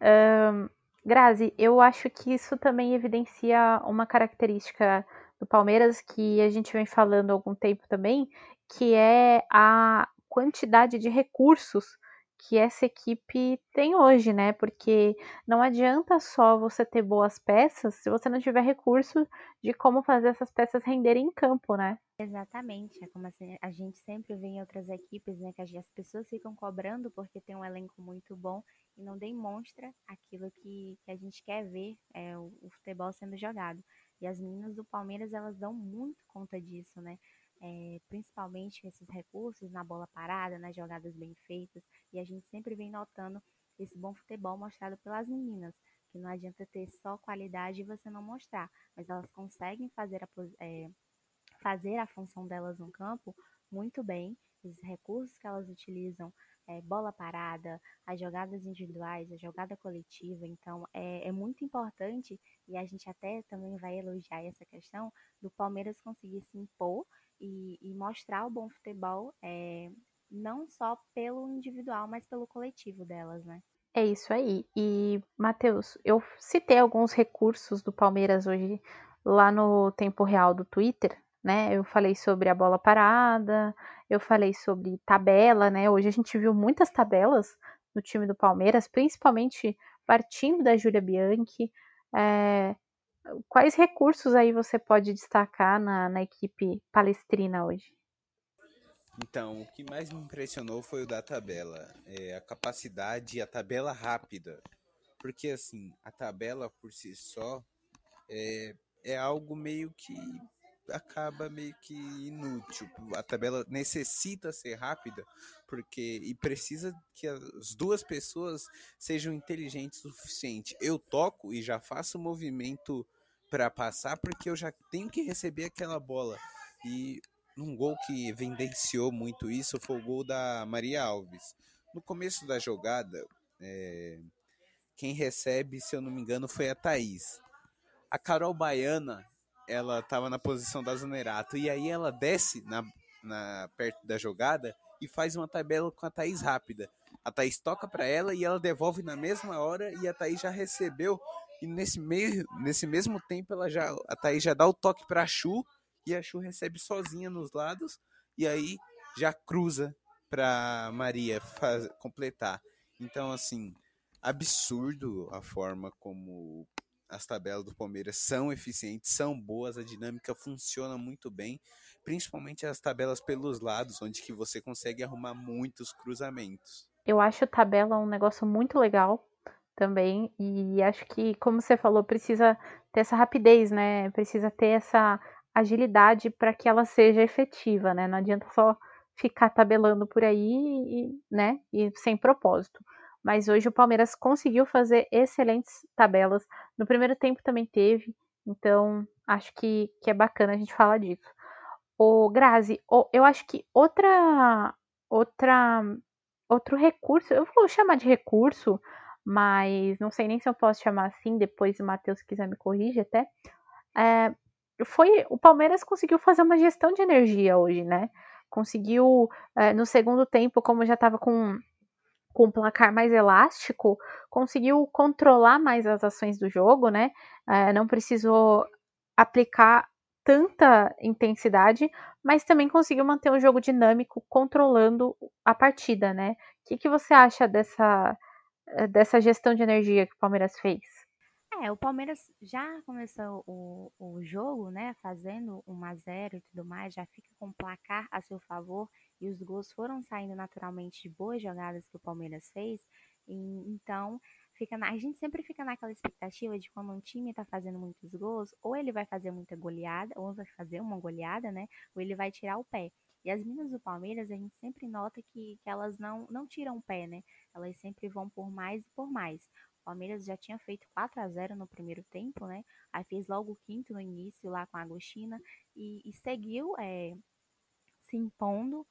Um, Grazi, eu acho que isso também evidencia uma característica do Palmeiras que a gente vem falando há algum tempo também, que é a quantidade de recursos que essa equipe tem hoje, né? Porque não adianta só você ter boas peças se você não tiver recurso de como fazer essas peças renderem em campo, né? Exatamente, é como assim, a gente sempre vê em outras equipes, né, que as pessoas ficam cobrando porque tem um elenco muito bom e não demonstra aquilo que, que a gente quer ver é, o, o futebol sendo jogado. E as meninas do Palmeiras, elas dão muito conta disso, né? É, principalmente esses recursos na bola parada, nas jogadas bem feitas. E a gente sempre vem notando esse bom futebol mostrado pelas meninas. Que não adianta ter só qualidade e você não mostrar, mas elas conseguem fazer a, é, fazer a função delas no campo muito bem. Os recursos que elas utilizam é, bola parada, as jogadas individuais, a jogada coletiva. Então, é, é, muito importante, e a gente até também vai elogiar essa questão, do Palmeiras conseguir se impor e, e mostrar o bom futebol, é, não só pelo individual, mas pelo coletivo delas, né? É isso aí. E, Matheus, eu citei alguns recursos do Palmeiras hoje lá no tempo real do Twitter, né? Eu falei sobre a bola parada, eu falei sobre tabela, né? Hoje a gente viu muitas tabelas no time do Palmeiras, principalmente partindo da Júlia Bianchi. É, quais recursos aí você pode destacar na, na equipe palestrina hoje? Então, o que mais me impressionou foi o da tabela, é a capacidade e a tabela rápida. Porque, assim, a tabela por si só é, é algo meio que acaba meio que inútil. A tabela necessita ser rápida porque e precisa que as duas pessoas sejam inteligentes o suficiente. Eu toco e já faço o movimento para passar porque eu já tenho que receber aquela bola. E um gol que evidenciou muito isso foi o gol da Maria Alves. No começo da jogada, é, quem recebe, se eu não me engano, foi a Thaís. A Carol Baiana ela estava na posição da Zanerato. E aí ela desce na, na, perto da jogada e faz uma tabela com a Thaís rápida. A Thaís toca para ela e ela devolve na mesma hora e a Thaís já recebeu. E nesse, meio, nesse mesmo tempo ela já, a Thaís já dá o toque para a Chu e a Chu recebe sozinha nos lados e aí já cruza para Maria completar. Então assim, absurdo a forma como as tabelas do Palmeiras são eficientes, são boas, a dinâmica funciona muito bem, principalmente as tabelas pelos lados, onde que você consegue arrumar muitos cruzamentos. Eu acho a tabela um negócio muito legal também, e acho que, como você falou, precisa ter essa rapidez, né? Precisa ter essa agilidade para que ela seja efetiva, né? Não adianta só ficar tabelando por aí e, né, e sem propósito mas hoje o Palmeiras conseguiu fazer excelentes tabelas. No primeiro tempo também teve, então acho que, que é bacana a gente falar disso. O Grazi, eu acho que outra outra outro recurso, eu vou chamar de recurso, mas não sei nem se eu posso chamar assim, depois o Matheus quiser me corrigir até. É, foi o Palmeiras conseguiu fazer uma gestão de energia hoje, né? Conseguiu é, no segundo tempo, como já estava com com um placar mais elástico, conseguiu controlar mais as ações do jogo, né? É, não precisou aplicar tanta intensidade, mas também conseguiu manter um jogo dinâmico, controlando a partida, né? O que, que você acha dessa, dessa gestão de energia que o Palmeiras fez? É, o Palmeiras já começou o, o jogo, né, fazendo 1 a 0 e tudo mais, já fica com o placar a seu favor e os gols foram saindo naturalmente de boas jogadas que o Palmeiras fez. E, então, fica na, a gente sempre fica naquela expectativa de quando um time está fazendo muitos gols, ou ele vai fazer muita goleada, ou vai fazer uma goleada, né, ou ele vai tirar o pé. E as meninas do Palmeiras, a gente sempre nota que, que elas não, não tiram o pé, né? Elas sempre vão por mais e por mais. Palmeiras já tinha feito 4 a 0 no primeiro tempo, né? Aí fez logo o quinto no início lá com a Agostina e, e seguiu é, se impondo.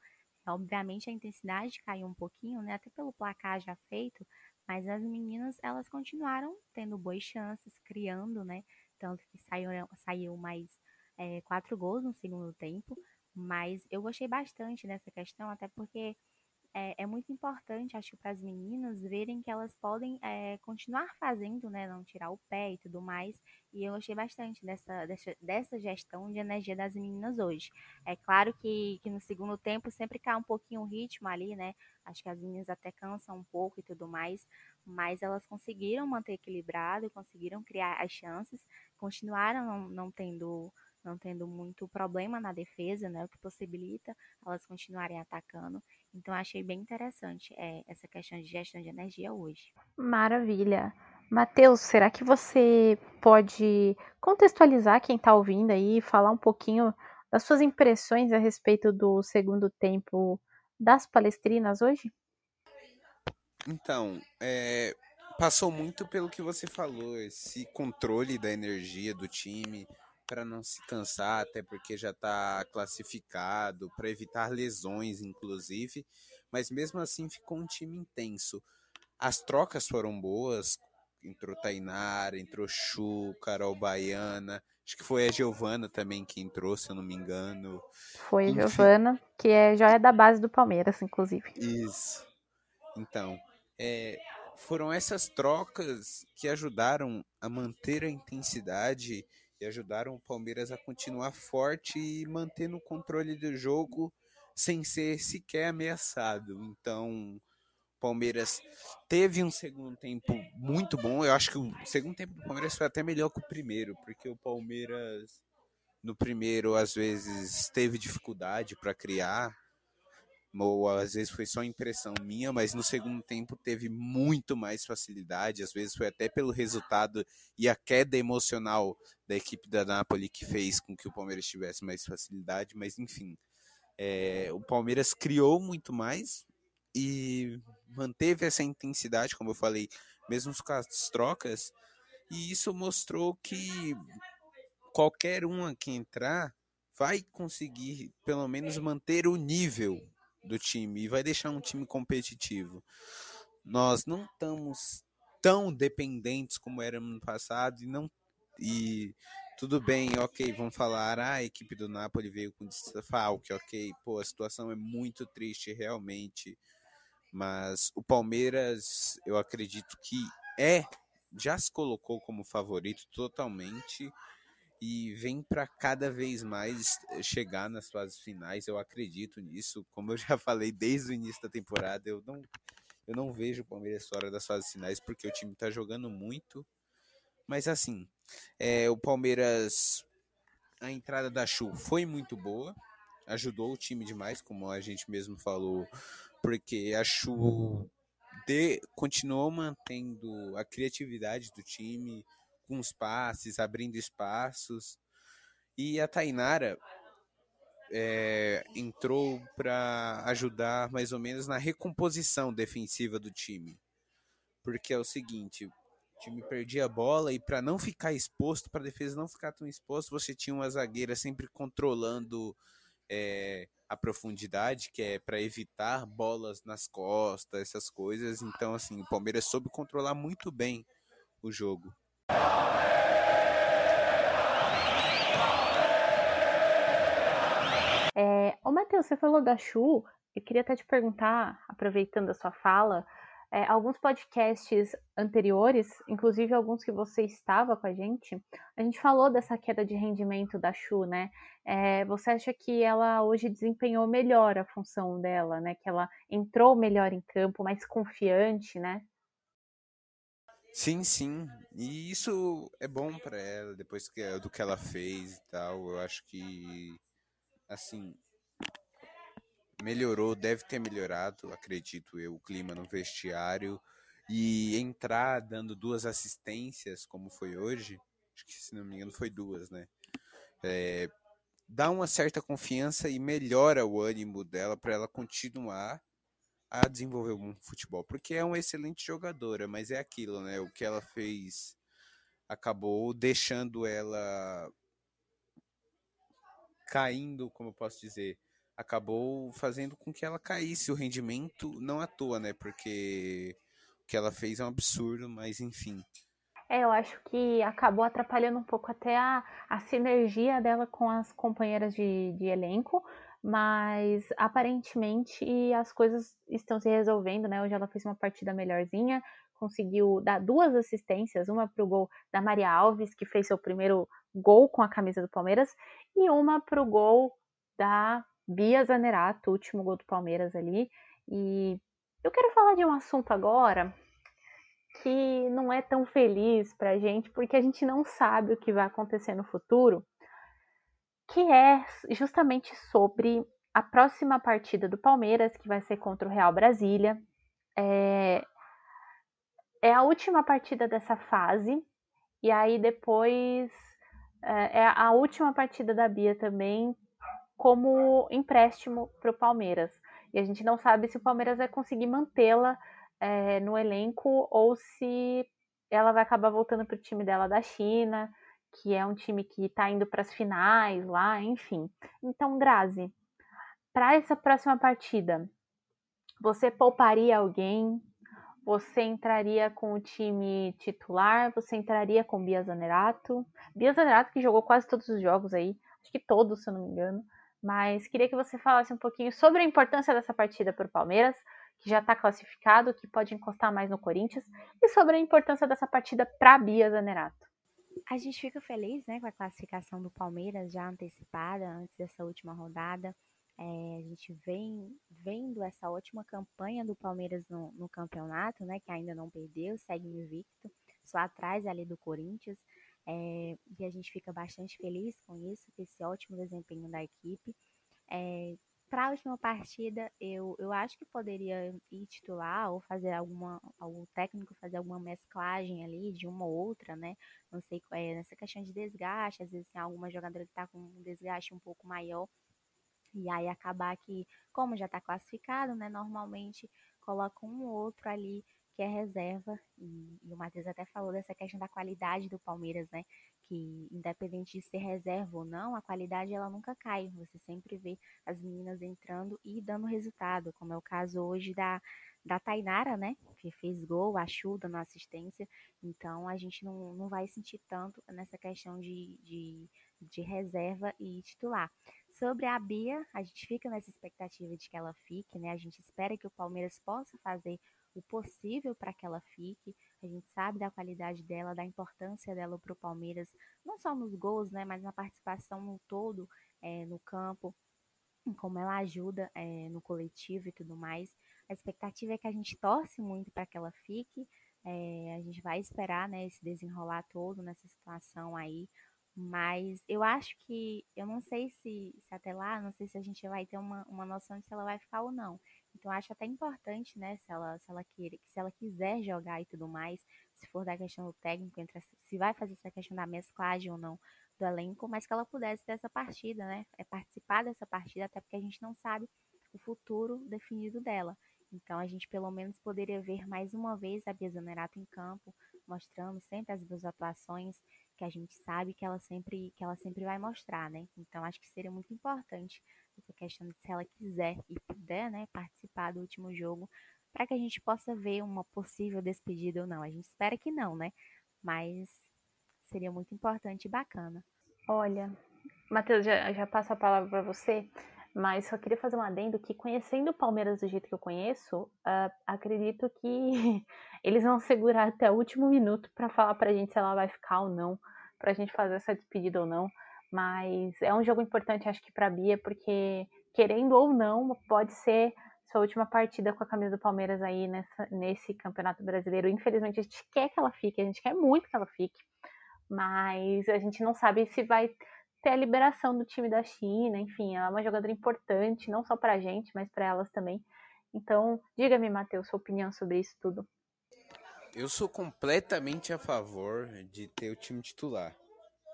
Obviamente a intensidade caiu um pouquinho, né? Até pelo placar já feito, mas as meninas elas continuaram tendo boas chances, criando, né? Tanto que saiu, saiu mais é, quatro gols no segundo tempo. Mas eu gostei bastante dessa questão, até porque é, é muito importante, acho, para as meninas verem que elas podem é, continuar fazendo, né, não tirar o pé e tudo mais. E eu gostei bastante dessa, dessa, dessa gestão de energia das meninas hoje. É claro que, que no segundo tempo sempre cai um pouquinho o ritmo ali, né? Acho que as meninas até cansam um pouco e tudo mais, mas elas conseguiram manter equilibrado, conseguiram criar as chances, continuaram não, não tendo não tendo muito problema na defesa, né, o que possibilita elas continuarem atacando. Então achei bem interessante é, essa questão de gestão de energia hoje. Maravilha. Matheus, será que você pode contextualizar quem está ouvindo aí e falar um pouquinho das suas impressões a respeito do segundo tempo das palestrinas hoje? Então, é, passou muito pelo que você falou, esse controle da energia do time, para não se cansar, até porque já está classificado, para evitar lesões, inclusive. Mas mesmo assim ficou um time intenso. As trocas foram boas. Entrou Tainara, entrou Chu, Carol Baiana. Acho que foi a Giovana também que entrou, se eu não me engano. Foi a Giovana, que é, já é da base do Palmeiras, inclusive. Isso. Então, é, foram essas trocas que ajudaram a manter a intensidade e ajudaram o Palmeiras a continuar forte e manter no controle do jogo sem ser sequer ameaçado. Então, o Palmeiras teve um segundo tempo muito bom. Eu acho que o segundo tempo do Palmeiras foi até melhor que o primeiro, porque o Palmeiras no primeiro às vezes teve dificuldade para criar ou às vezes foi só impressão minha, mas no segundo tempo teve muito mais facilidade, às vezes foi até pelo resultado e a queda emocional da equipe da Napoli que fez com que o Palmeiras tivesse mais facilidade, mas enfim, é, o Palmeiras criou muito mais e manteve essa intensidade, como eu falei, mesmo com as trocas, e isso mostrou que qualquer um que entrar vai conseguir pelo menos manter o nível do time e vai deixar um time competitivo. Nós não estamos tão dependentes como éramos no passado e não e tudo bem, ok, vamos falar, ah, a equipe do Napoli veio com desfalque, ok, pô, a situação é muito triste realmente, mas o Palmeiras, eu acredito que é, já se colocou como favorito totalmente e vem para cada vez mais chegar nas fases finais. Eu acredito nisso. Como eu já falei desde o início da temporada, eu não, eu não vejo o Palmeiras fora das fases finais porque o time está jogando muito. Mas assim, é, o Palmeiras, a entrada da Chu foi muito boa, ajudou o time demais, como a gente mesmo falou, porque a Chu de, continuou mantendo a criatividade do time os passes, abrindo espaços. E a Tainara é, entrou para ajudar mais ou menos na recomposição defensiva do time. Porque é o seguinte, o time perdia a bola e para não ficar exposto, para a defesa não ficar tão exposto, você tinha uma zagueira sempre controlando é, a profundidade, que é para evitar bolas nas costas, essas coisas. Então, assim, o Palmeiras soube controlar muito bem o jogo. É, ô Matheus, você falou da Chu, eu queria até te perguntar, aproveitando a sua fala, é, alguns podcasts anteriores, inclusive alguns que você estava com a gente, a gente falou dessa queda de rendimento da Chu, né? É, você acha que ela hoje desempenhou melhor a função dela, né? Que ela entrou melhor em campo, mais confiante, né? Sim, sim. E isso é bom para ela, depois que, do que ela fez e tal. Eu acho que, assim, melhorou, deve ter melhorado, acredito eu, o clima no vestiário. E entrar dando duas assistências, como foi hoje, acho que se não me engano foi duas, né? É, dá uma certa confiança e melhora o ânimo dela para ela continuar a desenvolver um futebol, porque é uma excelente jogadora, mas é aquilo, né? O que ela fez acabou deixando ela caindo, como eu posso dizer, acabou fazendo com que ela caísse o rendimento, não à toa, né? Porque o que ela fez é um absurdo, mas enfim. É, eu acho que acabou atrapalhando um pouco até a, a sinergia dela com as companheiras de, de elenco, mas aparentemente as coisas estão se resolvendo, né? Hoje ela fez uma partida melhorzinha, conseguiu dar duas assistências, uma para o gol da Maria Alves, que fez seu primeiro gol com a camisa do Palmeiras, e uma para o gol da Bia Zanerato, último gol do Palmeiras ali. E eu quero falar de um assunto agora que não é tão feliz para a gente, porque a gente não sabe o que vai acontecer no futuro que é justamente sobre a próxima partida do Palmeiras, que vai ser contra o Real Brasília. É, é a última partida dessa fase, e aí depois é, é a última partida da Bia também, como empréstimo para o Palmeiras. E a gente não sabe se o Palmeiras vai conseguir mantê-la é, no elenco ou se ela vai acabar voltando para o time dela da China que é um time que está indo para as finais lá, enfim. Então, Grazi, para essa próxima partida, você pouparia alguém? Você entraria com o time titular? Você entraria com Bia Zanerato? Bia Zanerato que jogou quase todos os jogos aí, acho que todos, se eu não me engano. Mas queria que você falasse um pouquinho sobre a importância dessa partida para o Palmeiras, que já está classificado, que pode encostar mais no Corinthians, e sobre a importância dessa partida para Bia Zanerato. A gente fica feliz, né, com a classificação do Palmeiras já antecipada antes dessa última rodada. É, a gente vem vendo essa ótima campanha do Palmeiras no, no, campeonato, né, que ainda não perdeu, segue invicto, só atrás ali do Corinthians. É, e a gente fica bastante feliz com isso, com esse ótimo desempenho da equipe. É, para a última partida, eu, eu acho que poderia ir titular ou fazer alguma, algum técnico fazer alguma mesclagem ali de uma ou outra, né? Não sei, é, nessa questão de desgaste, às vezes tem alguma jogadora que está com um desgaste um pouco maior. E aí acabar que, como já está classificado, né? Normalmente coloca um ou outro ali que é reserva. E, e o Matheus até falou dessa questão da qualidade do Palmeiras, né? Que independente de ser reserva ou não, a qualidade ela nunca cai. Você sempre vê as meninas entrando e dando resultado, como é o caso hoje da, da Tainara, né? Que fez gol, ajuda na assistência. Então a gente não, não vai sentir tanto nessa questão de, de, de reserva e titular. Sobre a Bia, a gente fica nessa expectativa de que ela fique, né? A gente espera que o Palmeiras possa fazer o possível para que ela fique. A gente sabe da qualidade dela, da importância dela para o Palmeiras, não só nos gols, né, mas na participação no todo é, no campo, como ela ajuda é, no coletivo e tudo mais. A expectativa é que a gente torce muito para que ela fique. É, a gente vai esperar né, esse desenrolar todo nessa situação aí. Mas eu acho que, eu não sei se, se até lá, não sei se a gente vai ter uma, uma noção de se ela vai ficar ou não. Então acho até importante, né, se ela, se ela queira, se ela quiser jogar e tudo mais, se for da questão do técnico, entre, se vai fazer essa questão da mesclagem ou não do elenco, mas que ela pudesse ter essa partida, né? É participar dessa partida, até porque a gente não sabe o futuro definido dela. Então a gente pelo menos poderia ver mais uma vez a Bia Zanerato em campo, mostrando sempre as boas atuações que a gente sabe que ela sempre que ela sempre vai mostrar, né? Então acho que seria muito importante essa questão de se ela quiser e puder, né, participar do último jogo, para que a gente possa ver uma possível despedida ou não. A gente espera que não, né? Mas seria muito importante e bacana. Olha, Matheus, já, já passo a palavra para você. Mas só queria fazer um adendo que, conhecendo o Palmeiras do jeito que eu conheço, uh, acredito que eles vão segurar até o último minuto para falar pra gente se ela vai ficar ou não, pra gente fazer essa despedida ou não. Mas é um jogo importante, acho que, pra Bia, porque, querendo ou não, pode ser sua última partida com a camisa do Palmeiras aí nessa, nesse Campeonato Brasileiro. Infelizmente, a gente quer que ela fique, a gente quer muito que ela fique, mas a gente não sabe se vai ter a liberação do time da China, enfim, ela é uma jogadora importante, não só pra gente, mas para elas também. Então, diga-me, Matheus, sua opinião sobre isso tudo. Eu sou completamente a favor de ter o time titular.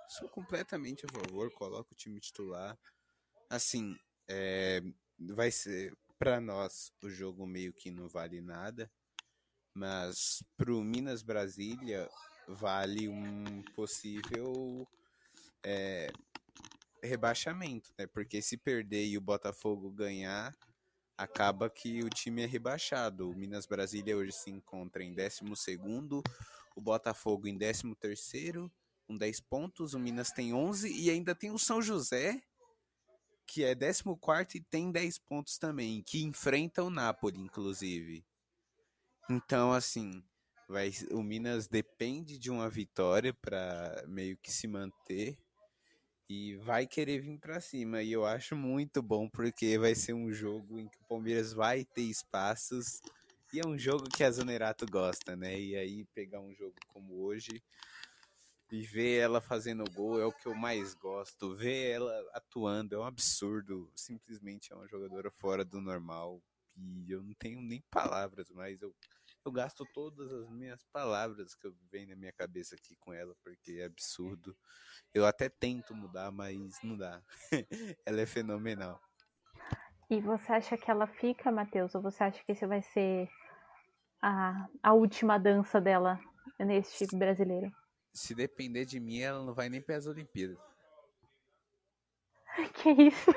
Sou completamente a favor, coloco o time titular. Assim, é, vai ser para nós o jogo meio que não vale nada, mas pro Minas Brasília vale um possível é, rebaixamento, né? Porque se perder e o Botafogo ganhar, acaba que o time é rebaixado. O Minas Brasília hoje se encontra em 12 o Botafogo em 13 com 10 pontos, o Minas tem 11 e ainda tem o São José, que é 14 e tem 10 pontos também, que enfrenta o Napoli, inclusive. Então, assim, vai, o Minas depende de uma vitória para meio que se manter e vai querer vir para cima. E eu acho muito bom porque vai ser um jogo em que o Palmeiras vai ter espaços e é um jogo que a Zonerato gosta, né? E aí pegar um jogo como hoje e ver ela fazendo gol é o que eu mais gosto. Ver ela atuando é um absurdo. Simplesmente é uma jogadora fora do normal. E eu não tenho nem palavras, mas eu, eu gasto todas as minhas palavras que venho na minha cabeça aqui com ela, porque é absurdo. Eu até tento mudar, mas não dá. ela é fenomenal. E você acha que ela fica, Matheus? Ou você acha que esse vai ser a, a última dança dela neste brasileiro? Se depender de mim, ela não vai nem para as Olimpíadas. Que isso?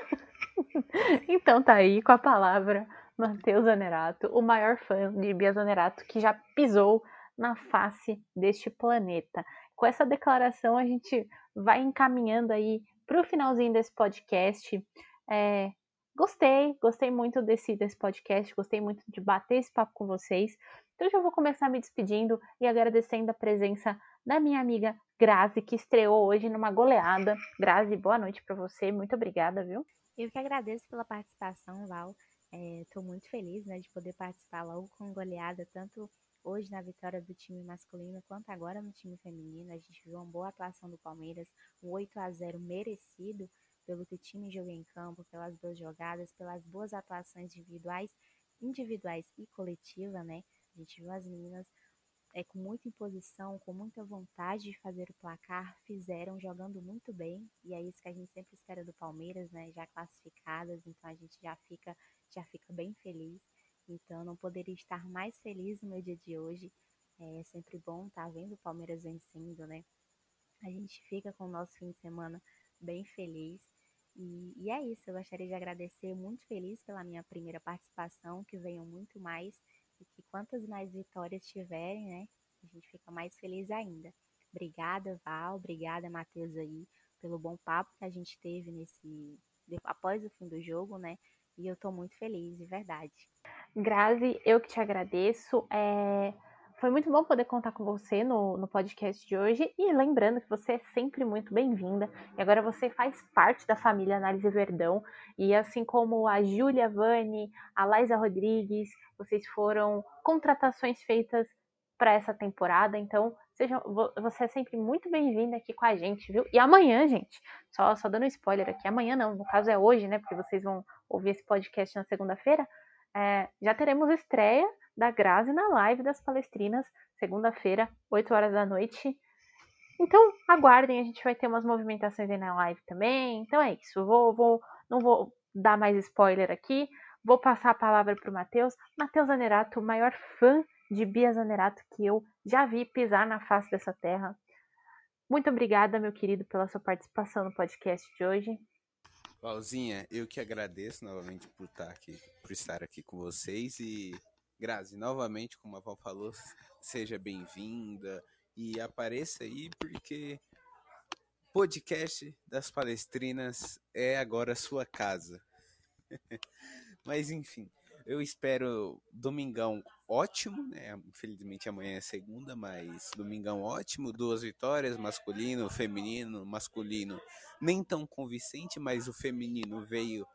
então tá aí com a palavra Matheus Zanerato, o maior fã de Bia Zanerato que já pisou na face deste planeta. Com essa declaração, a gente vai encaminhando aí para o finalzinho desse podcast. É, gostei, gostei muito desse, desse podcast, gostei muito de bater esse papo com vocês. Então já vou começar me despedindo e agradecendo a presença da minha amiga Grazi, que estreou hoje numa goleada. Grazi, boa noite para você, muito obrigada, viu? Eu que agradeço pela participação, Val. Estou é, muito feliz né, de poder participar logo com goleada, tanto hoje na vitória do time masculino quanto agora no time feminino. A gente viu uma boa atuação do Palmeiras, um 8 a 0 merecido pelo que o time jogou em campo, pelas boas jogadas, pelas boas atuações individuais, individuais e coletiva, né? A gente viu as meninas é, com muita imposição, com muita vontade de fazer o placar, fizeram jogando muito bem, e é isso que a gente sempre espera do Palmeiras, né? Já classificadas, então a gente já fica, já fica bem feliz. Então, não poderia estar mais feliz no meu dia de hoje. É sempre bom estar tá vendo o Palmeiras vencendo, né? A gente fica com o nosso fim de semana bem feliz. E, e, é isso, eu gostaria de agradecer, muito feliz pela minha primeira participação, que venham muito mais, e que quantas mais vitórias tiverem, né, a gente fica mais feliz ainda. Obrigada, Val, obrigada, Matheus, aí, pelo bom papo que a gente teve nesse após o fim do jogo, né, e eu tô muito feliz, de verdade. Grazi, eu que te agradeço. É... Foi muito bom poder contar com você no, no podcast de hoje. E lembrando que você é sempre muito bem-vinda. E agora você faz parte da família Análise Verdão. E assim como a Júlia Vani, a Laisa Rodrigues, vocês foram contratações feitas para essa temporada. Então, seja, você é sempre muito bem-vinda aqui com a gente, viu? E amanhã, gente, só, só dando um spoiler aqui, amanhã não, no caso é hoje, né? Porque vocês vão ouvir esse podcast na segunda-feira. É, já teremos estreia da Grazi na live das palestrinas, segunda-feira, 8 horas da noite. Então, aguardem, a gente vai ter umas movimentações aí na live também. Então é isso, vou, vou, não vou dar mais spoiler aqui. Vou passar a palavra para o Matheus. Matheus Zanerato, o maior fã de Bia Zanerato que eu já vi pisar na face dessa terra. Muito obrigada, meu querido, pela sua participação no podcast de hoje. Valzinha, eu que agradeço novamente por estar aqui, por estar aqui com vocês e Grazi, novamente, como a Val falou, seja bem-vinda e apareça aí porque podcast das palestrinas é agora sua casa. Mas enfim, eu espero domingão ótimo, né? Infelizmente amanhã é segunda, mas domingão ótimo, duas vitórias, masculino, feminino, masculino nem tão convincente, mas o feminino veio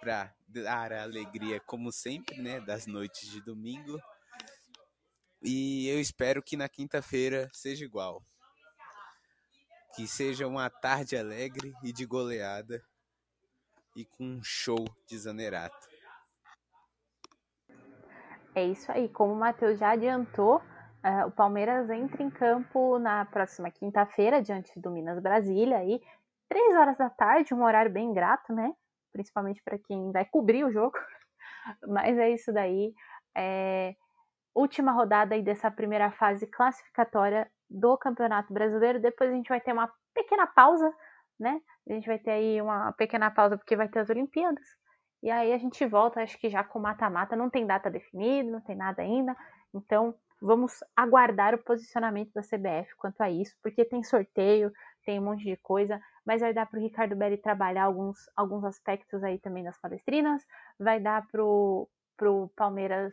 para dar a alegria como sempre, né, das noites de domingo. E eu espero que na quinta-feira seja igual. Que seja uma tarde alegre e de goleada e com um show de Zanerato. É isso aí, como o Matheus já adiantou, uh, o Palmeiras entra em campo na próxima quinta-feira, diante do Minas Brasília, aí, três horas da tarde, um horário bem grato, né? Principalmente para quem vai cobrir o jogo. Mas é isso daí. É... Última rodada aí dessa primeira fase classificatória do Campeonato Brasileiro. Depois a gente vai ter uma pequena pausa, né? A gente vai ter aí uma pequena pausa porque vai ter as Olimpíadas. E aí a gente volta, acho que já com mata-mata, não tem data definida, não tem nada ainda. Então, vamos aguardar o posicionamento da CBF quanto a isso, porque tem sorteio, tem um monte de coisa, mas vai dar para o Ricardo Belli trabalhar alguns, alguns aspectos aí também das palestrinas, vai dar para o Palmeiras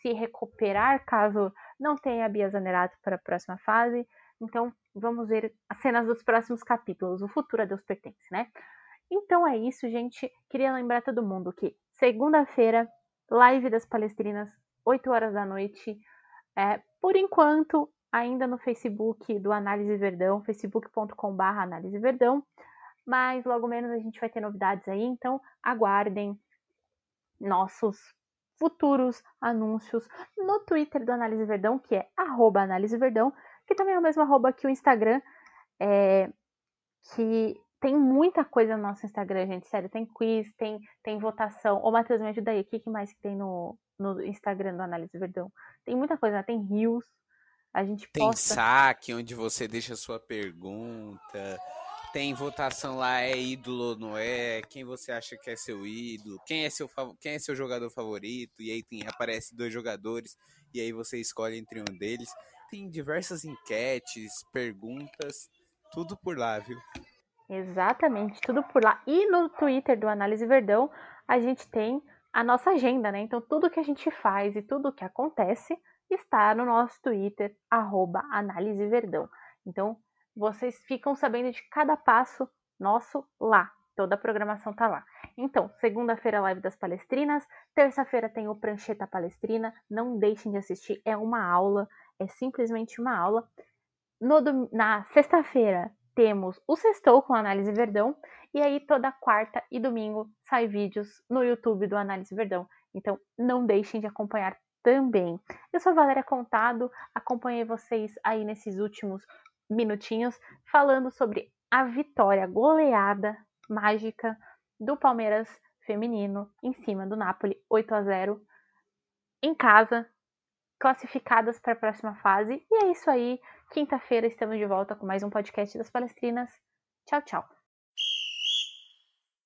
se recuperar caso não tenha a Bia Zanerato para a próxima fase. Então, vamos ver as cenas dos próximos capítulos. O futuro a Deus pertence, né? Então é isso, gente. Queria lembrar todo mundo que segunda-feira, live das palestrinas, 8 horas da noite. É, por enquanto, ainda no Facebook do Análise Verdão, facebook.com.br Análise Verdão. Mas logo menos a gente vai ter novidades aí, então aguardem nossos futuros anúncios no Twitter do Análise Verdão, que é arroba Análise Verdão, que também é o mesmo arroba que o Instagram, é, que tem muita coisa no nosso Instagram, gente. Sério, tem quiz, tem, tem votação. Ô, Matheus, me ajuda aí. O que, que mais que tem no, no Instagram do Análise Verdão? Tem muita coisa, né? tem rios. A gente tem posta... saque onde você deixa sua pergunta. Tem votação lá, é ídolo ou não é? Quem você acha que é seu ídolo? Quem é seu, quem é seu jogador favorito? E aí tem, aparece dois jogadores e aí você escolhe entre um deles. Tem diversas enquetes, perguntas, tudo por lá, viu? Exatamente, tudo por lá. E no Twitter do Análise Verdão, a gente tem a nossa agenda, né? Então, tudo que a gente faz e tudo que acontece está no nosso Twitter, arroba Análise Verdão. Então, vocês ficam sabendo de cada passo nosso lá. Toda a programação tá lá. Então, segunda-feira, live das palestrinas. Terça-feira tem o Prancheta Palestrina. Não deixem de assistir, é uma aula, é simplesmente uma aula. No, na sexta-feira temos o Sextou com Análise Verdão, e aí toda quarta e domingo sai vídeos no YouTube do Análise Verdão. Então não deixem de acompanhar também. Eu sou Valéria Contado, acompanhei vocês aí nesses últimos minutinhos falando sobre a vitória goleada mágica do Palmeiras feminino em cima do Napoli 8 a 0 em casa, classificadas para a próxima fase. E é isso aí. Quinta-feira estamos de volta com mais um podcast das Palestrinas. Tchau, tchau.